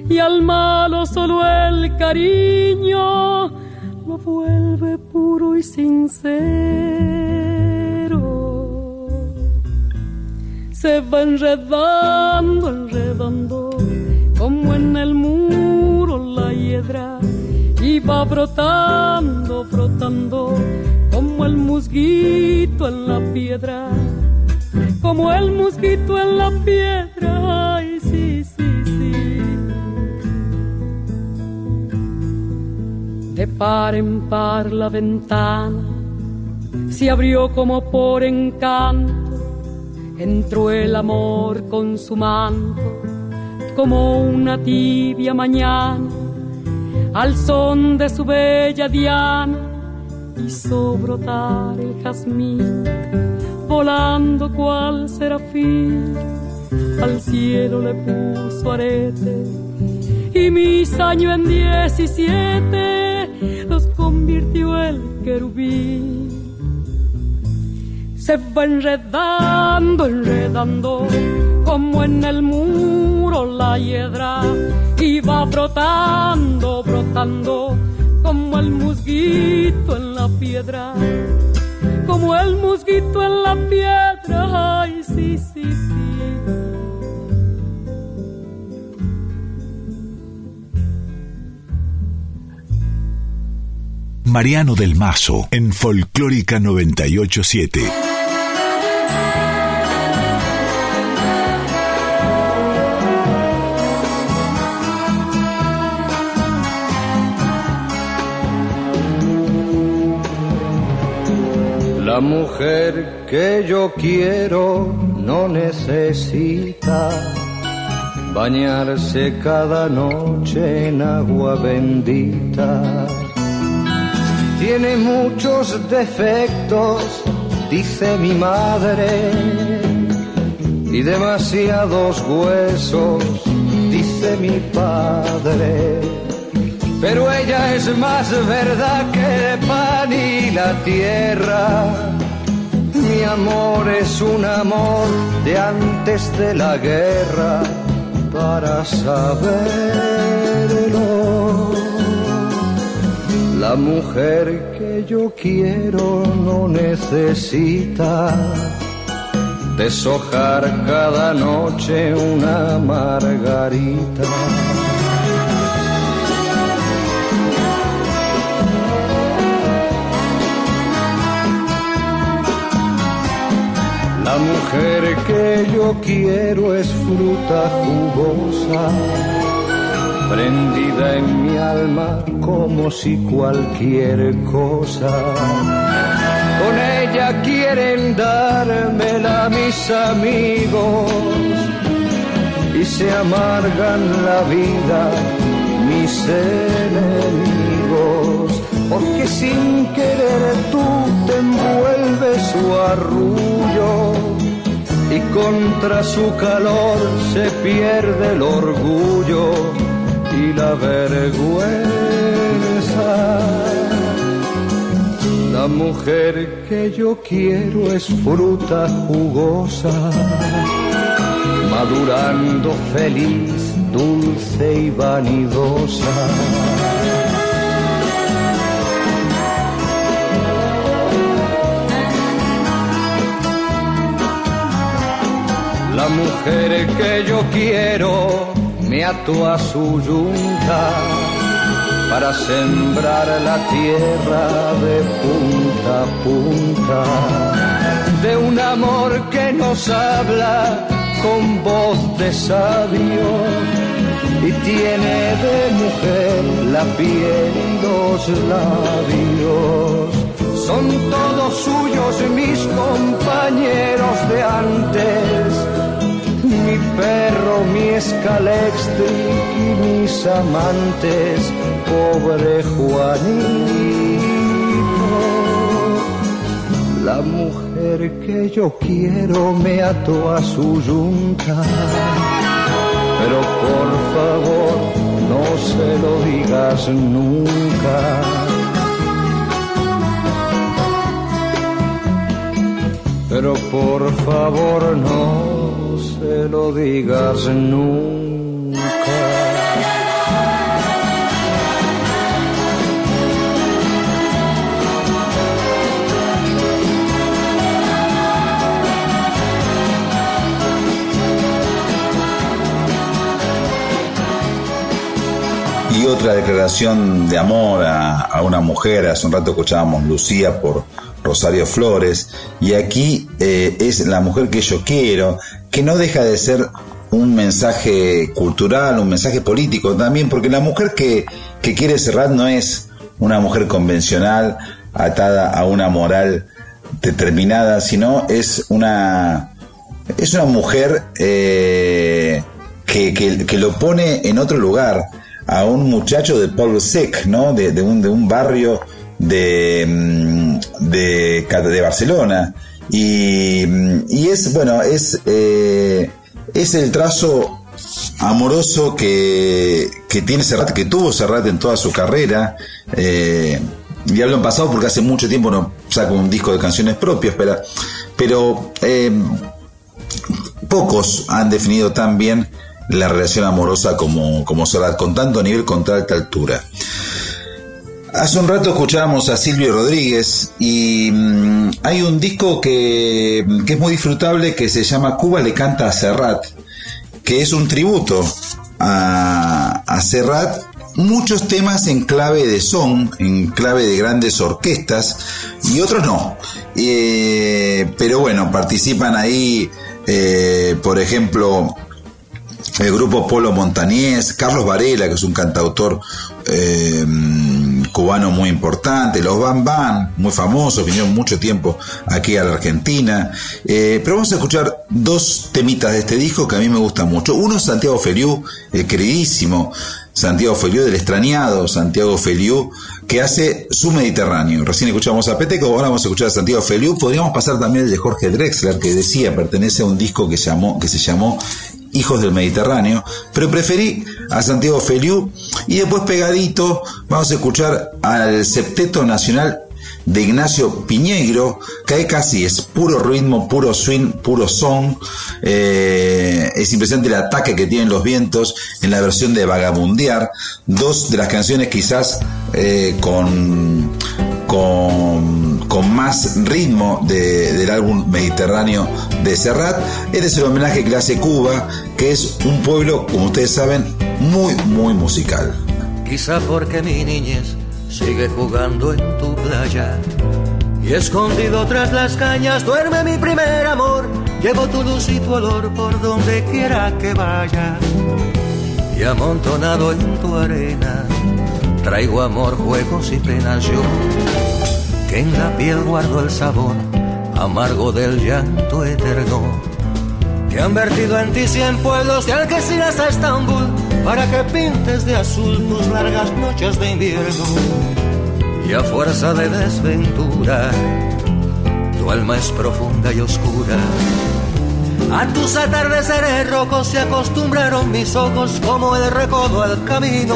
y al malo solo el cariño lo vuelve puro y sincero. Se va enredando, enredando, como en el muro la hiedra, y va brotando, brotando, como el musguito en la piedra, como el musguito en la piedra, ay sí, sí. De par en par la ventana se abrió como por encanto, entró el amor con su manto, como una tibia mañana, al son de su bella diana, hizo brotar el jazmín, volando cual serafín, al cielo le puso arete, y mis años en diecisiete los convirtió el querubín. Se va enredando, enredando, como en el muro la hiedra, y va brotando, brotando, como el musguito en la piedra, como el musguito en la piedra, ay, sí, sí, sí. Mariano del Mazo en Folclórica 987. La mujer que yo quiero no necesita bañarse cada noche en agua bendita tiene muchos defectos, dice mi madre, y demasiados huesos, dice mi padre. Pero ella es más verdad que el pan y la tierra. Mi amor es un amor de antes de la guerra para saberlo. La mujer que yo quiero no necesita deshojar cada noche una margarita. La mujer que yo quiero es fruta jugosa prendida en mi alma como si cualquier cosa. Con ella quieren dármela mis amigos y se amargan la vida mis enemigos, porque sin querer tú te envuelves su arrullo y contra su calor se pierde el orgullo y la vergüenza. La mujer que yo quiero es fruta jugosa, madurando feliz, dulce y vanidosa. La mujer que yo quiero me ató a su yunta para sembrar la tierra de punta a punta, de un amor que nos habla con voz de sabio y tiene de mujer la piel y los labios. Son todos suyos mis compañeros de antes, mi perro, mi escalextric y mis amantes, pobre Juanito. La mujer que yo quiero me ató a su yunta, pero por favor no se lo digas nunca. Pero por favor no lo digas nunca. Y otra declaración de amor a, a, una mujer, hace un rato escuchábamos Lucía por Rosario Flores, y aquí eh, es la mujer que yo quiero, que no deja de ser un mensaje cultural, un mensaje político también, porque la mujer que, que quiere Serrat no es una mujer convencional, atada a una moral determinada, sino es una, es una mujer eh, que, que, que lo pone en otro lugar a un muchacho de Paul Sec, ¿no? De, de, un, de un barrio de, de, de Barcelona. Y, y, es, bueno, es, eh, es el trazo amoroso que, que tiene Serrat, que tuvo Serrat en toda su carrera. Eh, y hablo en pasado porque hace mucho tiempo no saco un disco de canciones propias, pero, pero eh, pocos han definido tan bien la relación amorosa como, como Serrat, con tanto nivel, con tanta altura. Hace un rato escuchábamos a Silvio Rodríguez y mmm, hay un disco que, que, es muy disfrutable que se llama Cuba le canta a Serrat, que es un tributo a, a Serrat, muchos temas en clave de son, en clave de grandes orquestas y otros no. Eh, pero bueno, participan ahí, eh, por ejemplo, el grupo Polo Montañés, Carlos Varela, que es un cantautor eh, cubano muy importante, los Van Van, muy famosos, vinieron mucho tiempo aquí a la Argentina. Eh, pero vamos a escuchar dos temitas de este disco que a mí me gustan mucho. Uno es Santiago Feliu, el queridísimo Santiago Feliu, del extrañado Santiago Feliu, que hace su Mediterráneo. Recién escuchamos a Peteco, ahora vamos a escuchar a Santiago Feliu. Podríamos pasar también el de Jorge Drexler, que decía, pertenece a un disco que, llamó, que se llamó Hijos del Mediterráneo, pero preferí a Santiago Feliu y después pegadito vamos a escuchar al Septeto Nacional de Ignacio Piñeiro, que ahí casi es puro ritmo, puro swing, puro son. Eh, es impresionante el ataque que tienen los vientos en la versión de Vagabundear, dos de las canciones quizás eh, con, con, con, más ritmo de, del álbum Mediterráneo de Serrat. Este es el homenaje que le hace Cuba, que es un pueblo, como ustedes saben, muy, muy musical. Quizá porque mi niñez sigue jugando en tu playa. Y escondido tras las cañas duerme mi primer amor. Llevo tu luz y tu olor por donde quiera que vaya. Y amontonado en tu arena, traigo amor, juegos y penas yo. En la piel guardo el sabor amargo del llanto eterno. Que han vertido en ti cien pueblos de Algeciras a Estambul para que pintes de azul tus largas noches de invierno. Y a fuerza de desventura, tu alma es profunda y oscura. A tus atardeceres rojos se acostumbraron mis ojos como el recodo al camino.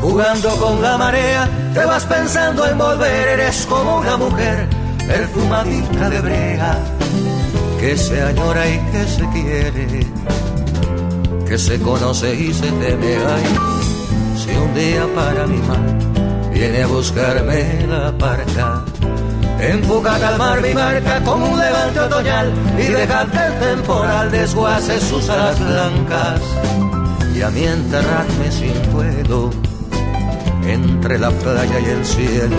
Jugando con la marea, te vas pensando en volver, eres como una mujer perfumadita de brea, que se añora y que se quiere, que se conoce y se teme. Ay, si un día para mi mar viene a buscarme la parca, empuja a calmar mi marca como un levante otoñal y deja que el temporal desguace sus alas blancas y a mí enterrarme sin fuego entre la playa y el cielo.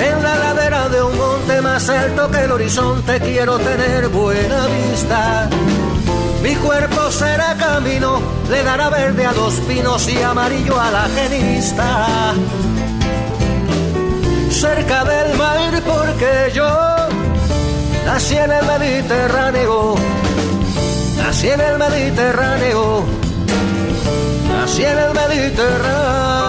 En la ladera de un monte más alto que el horizonte quiero tener buena vista. Mi cuerpo será camino, le dará verde a los pinos y amarillo a la genista. Cerca del mar porque yo nací en el Mediterráneo, nací en el Mediterráneo nací en el Mediterráneo.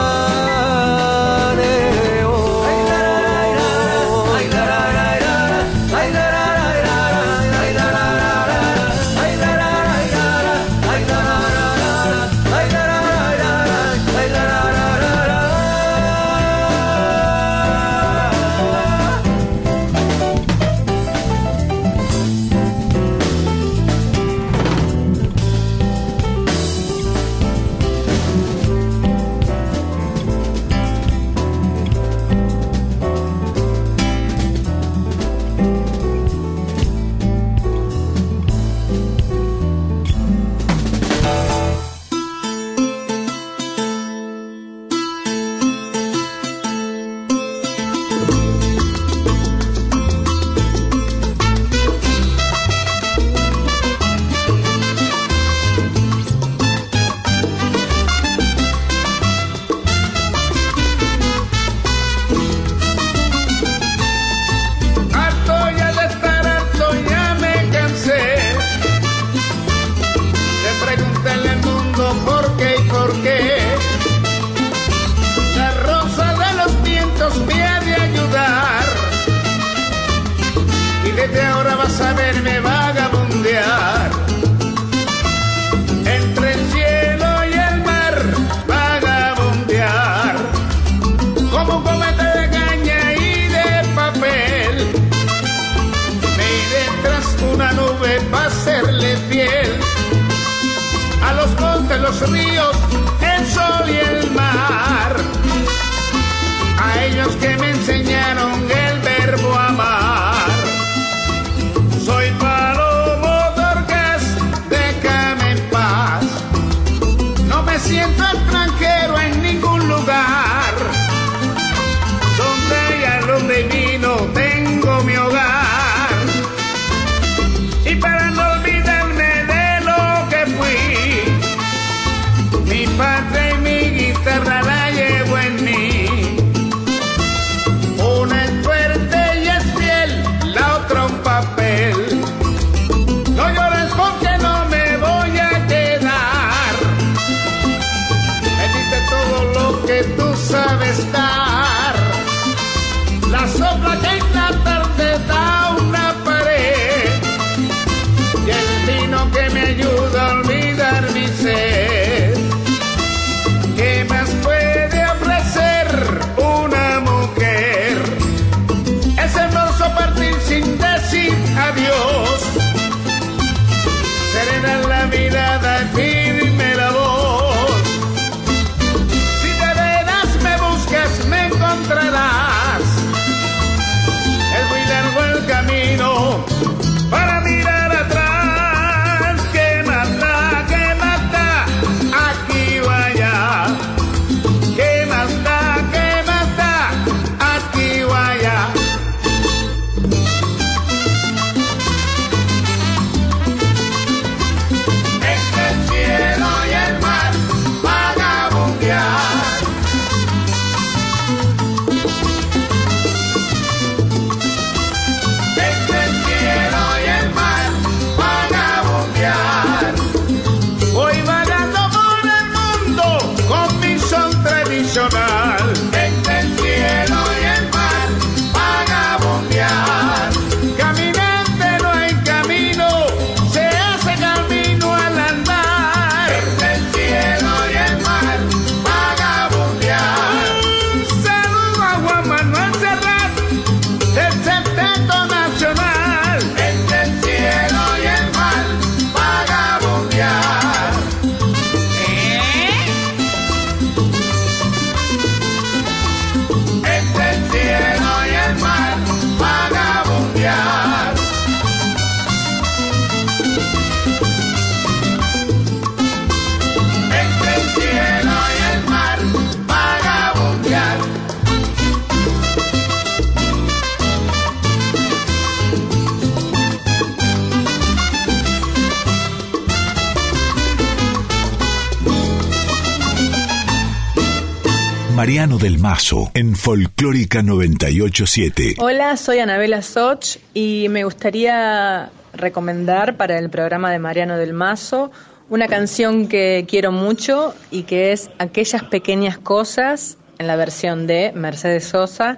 En Folclórica 987. Hola, soy Anabela Soch y me gustaría recomendar para el programa de Mariano del Mazo una canción que quiero mucho y que es Aquellas pequeñas cosas en la versión de Mercedes Sosa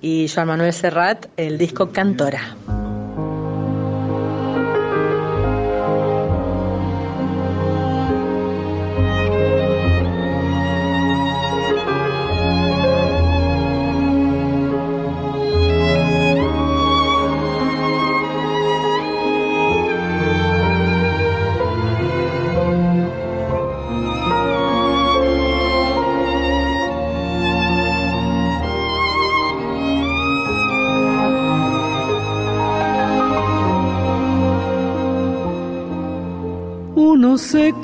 y Joan Manuel Serrat, el disco Cantora.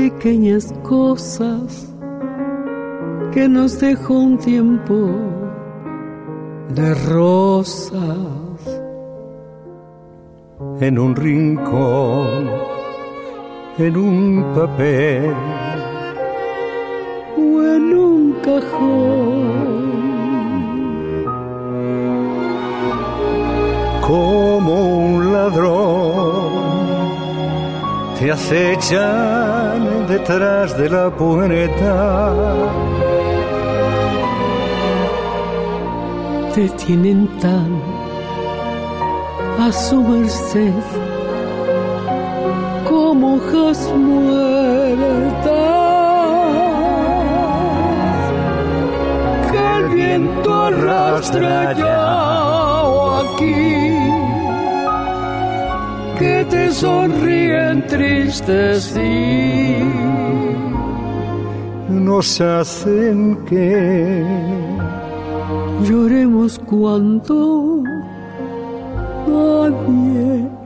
pequeñas cosas que nos dejó un tiempo de rosas en un rincón, en un papel o en un cajón. Como un ladrón te acechan detrás de la puerta. Te tienen tan a su merced como hojas muertas que el viento arrastra o aquí que te sonríen tristes sí nos hacen que lloremos cuando nadie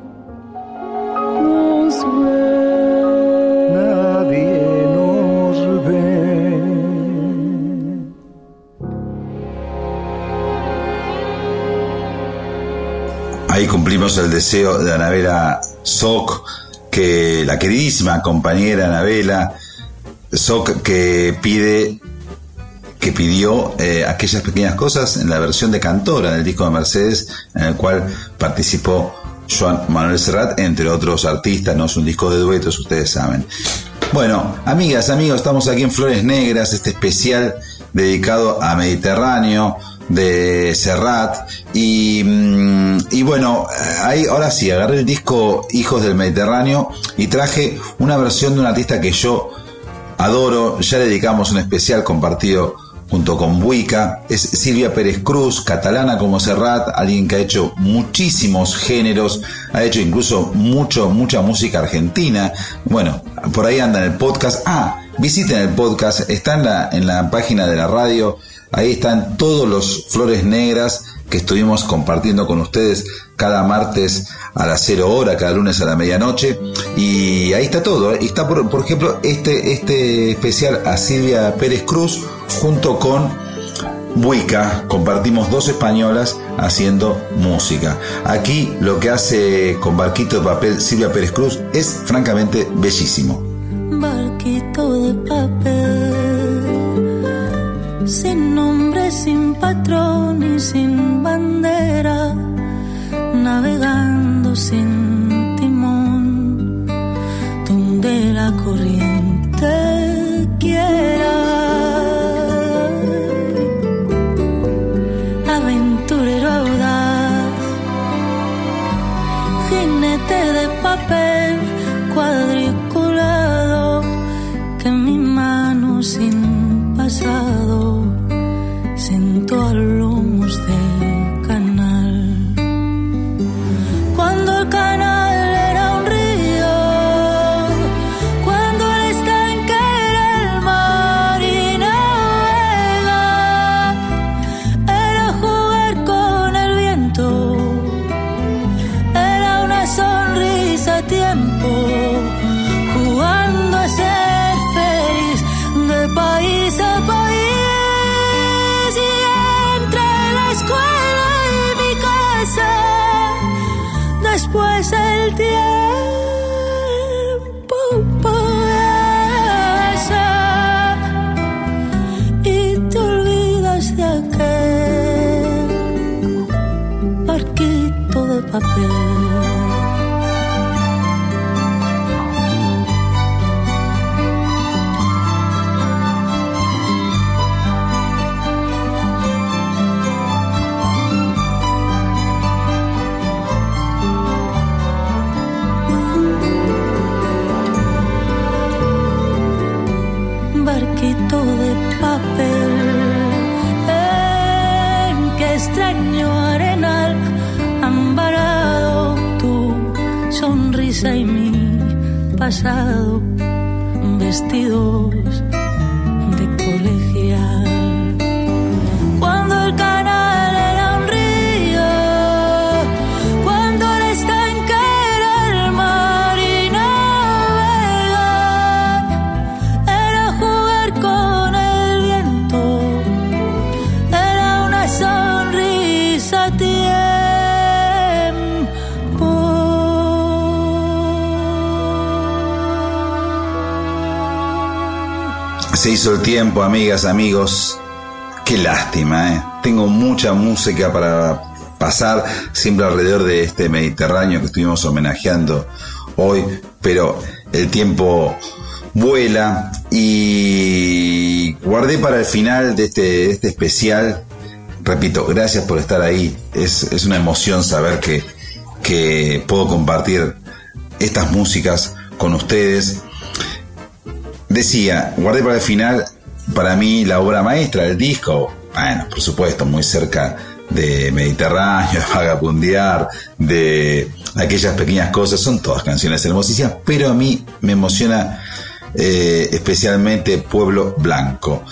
Ahí cumplimos el deseo de Anabela Soc, que la queridísima compañera Anabela Soc que pide que pidió eh, aquellas pequeñas cosas en la versión de Cantora del disco de Mercedes, en el cual participó Joan Manuel Serrat, entre otros artistas, no es un disco de duetos, ustedes saben. Bueno, amigas, amigos, estamos aquí en Flores Negras, este especial dedicado a Mediterráneo de Serrat y, mm, y bueno, ahí, ahora sí, agarré el disco Hijos del Mediterráneo y traje una versión de un artista que yo adoro, ya le dedicamos un especial compartido junto con Buica, es Silvia Pérez Cruz, catalana como Serrat, alguien que ha hecho muchísimos géneros, ha hecho incluso mucho, mucha música argentina. Bueno, por ahí anda en el podcast. Ah, visiten el podcast, está en la, en la página de la radio, ahí están todos los flores negras que estuvimos compartiendo con ustedes cada martes a las 0 hora, cada lunes a la medianoche. Y ahí está todo. ¿eh? Está, por, ejemplo, este, este especial a Silvia Pérez Cruz junto con Buica. Compartimos dos españolas haciendo música. Aquí lo que hace con Barquito de Papel Silvia Pérez Cruz es francamente bellísimo. Barquito de papel, sin timón, donde la corriente sonrisa y mi pasado vestidos el tiempo, amigas, amigos. Qué lástima, ¿eh? Tengo mucha música para pasar siempre alrededor de este Mediterráneo que estuvimos homenajeando hoy, pero el tiempo vuela y guardé para el final de este, este especial. Repito, gracias por estar ahí. Es, es una emoción saber que, que puedo compartir estas músicas con ustedes Decía, guardé para el final, para mí la obra maestra, el disco, bueno, por supuesto, muy cerca de Mediterráneo, de Vagabundear, de aquellas pequeñas cosas, son todas canciones hermosísimas, pero a mí me emociona eh, especialmente Pueblo Blanco.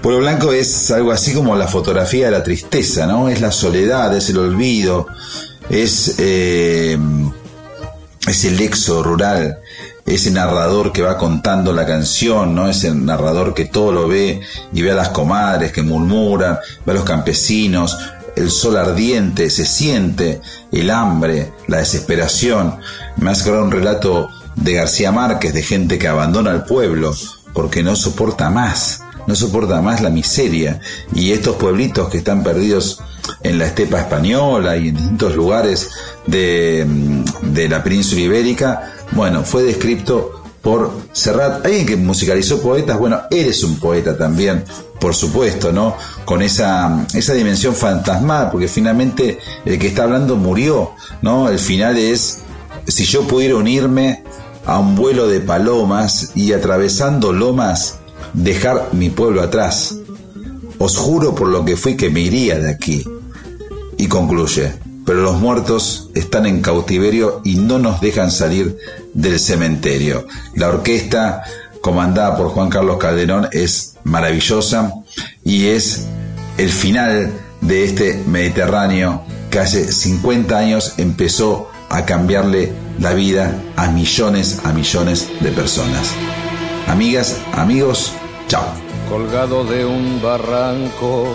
Pueblo Blanco es algo así como la fotografía de la tristeza, ¿no? Es la soledad, es el olvido, es, eh, es el exo rural, ese narrador que va contando la canción, ¿no? Ese narrador que todo lo ve y ve a las comadres que murmuran, ve a los campesinos, el sol ardiente, se siente el hambre, la desesperación. Me hace un relato de García Márquez de gente que abandona el pueblo porque no soporta más, no soporta más la miseria. Y estos pueblitos que están perdidos en la estepa española y en distintos lugares de la península ibérica, bueno, fue descrito por Serrat, alguien que musicalizó poetas, bueno, eres un poeta también, por supuesto, ¿no? Con esa, esa dimensión fantasmal, porque finalmente el que está hablando murió, ¿no? El final es, si yo pudiera unirme a un vuelo de palomas y atravesando lomas, dejar mi pueblo atrás. Os juro por lo que fui que me iría de aquí. Y concluye, pero los muertos están en cautiverio y no nos dejan salir del cementerio. La orquesta comandada por Juan Carlos Calderón es maravillosa y es el final de este Mediterráneo que hace 50 años empezó a cambiarle la vida a millones, a millones de personas. Amigas, amigos, chao. Colgado de un barranco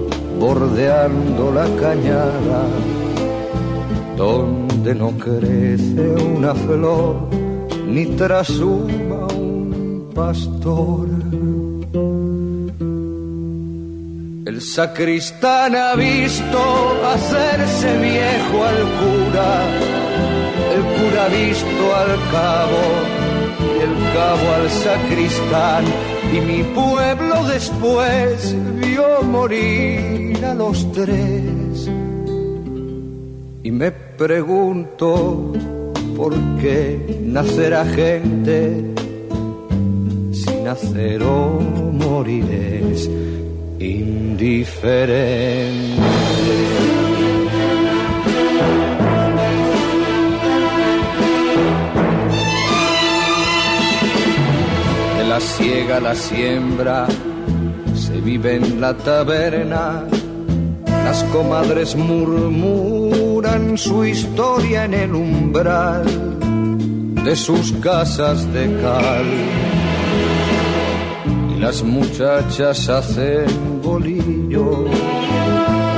bordeando la cañada, donde no crece una flor, ni trasuma un pastor. El sacristán ha visto hacerse viejo al cura, el cura ha visto al cabo, cabo al sacristán, y mi pueblo después vio morir a los tres. Y me pregunto por qué nacerá gente si nacer o morir es indiferente. Ciega la siembra, se vive en la taberna, las comadres murmuran su historia en el umbral de sus casas de cal. Y las muchachas hacen bolillos,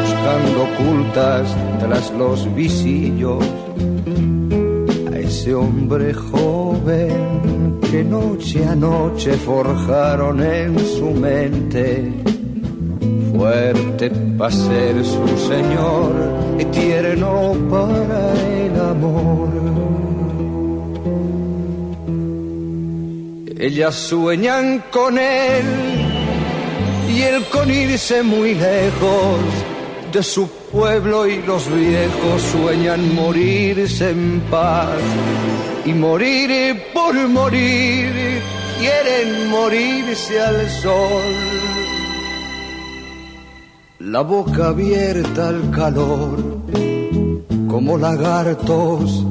buscando ocultas tras los visillos ese hombre joven que noche a noche forjaron en su mente. Fuerte para ser su señor y tierno para el amor. Ellas sueñan con él y él con irse muy lejos de su pueblo y los viejos sueñan morirse en paz y morir por morir quieren morirse al sol. La boca abierta al calor como lagartos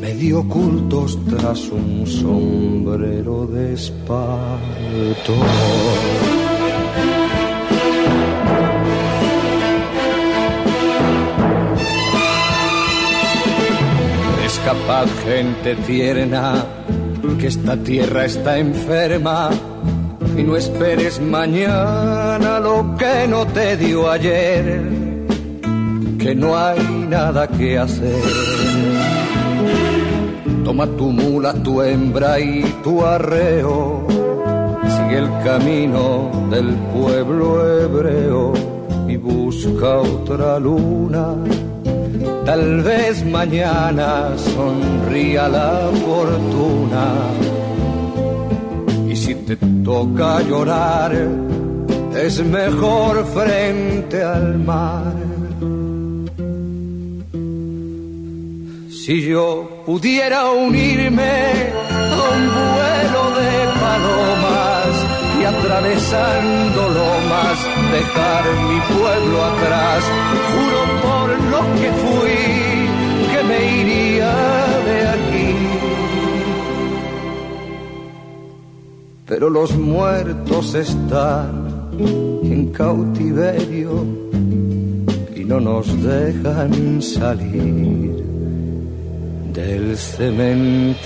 medio ocultos tras un sombrero de espanto. Capaz gente tierna que esta tierra está enferma y no esperes mañana lo que no te dio ayer, que no hay nada que hacer. Toma tu mula, tu hembra y tu arreo. Sigue el camino del pueblo hebreo y busca otra luna. Tal vez mañana sonría la fortuna. Y si te toca llorar, es mejor frente al mar. Si yo pudiera unirme a un vuelo de palomas y atravesando lomas dejar mi pueblo atrás, juro por lo que Pero los muertos están en cautiverio y no nos dejan salir del cementerio.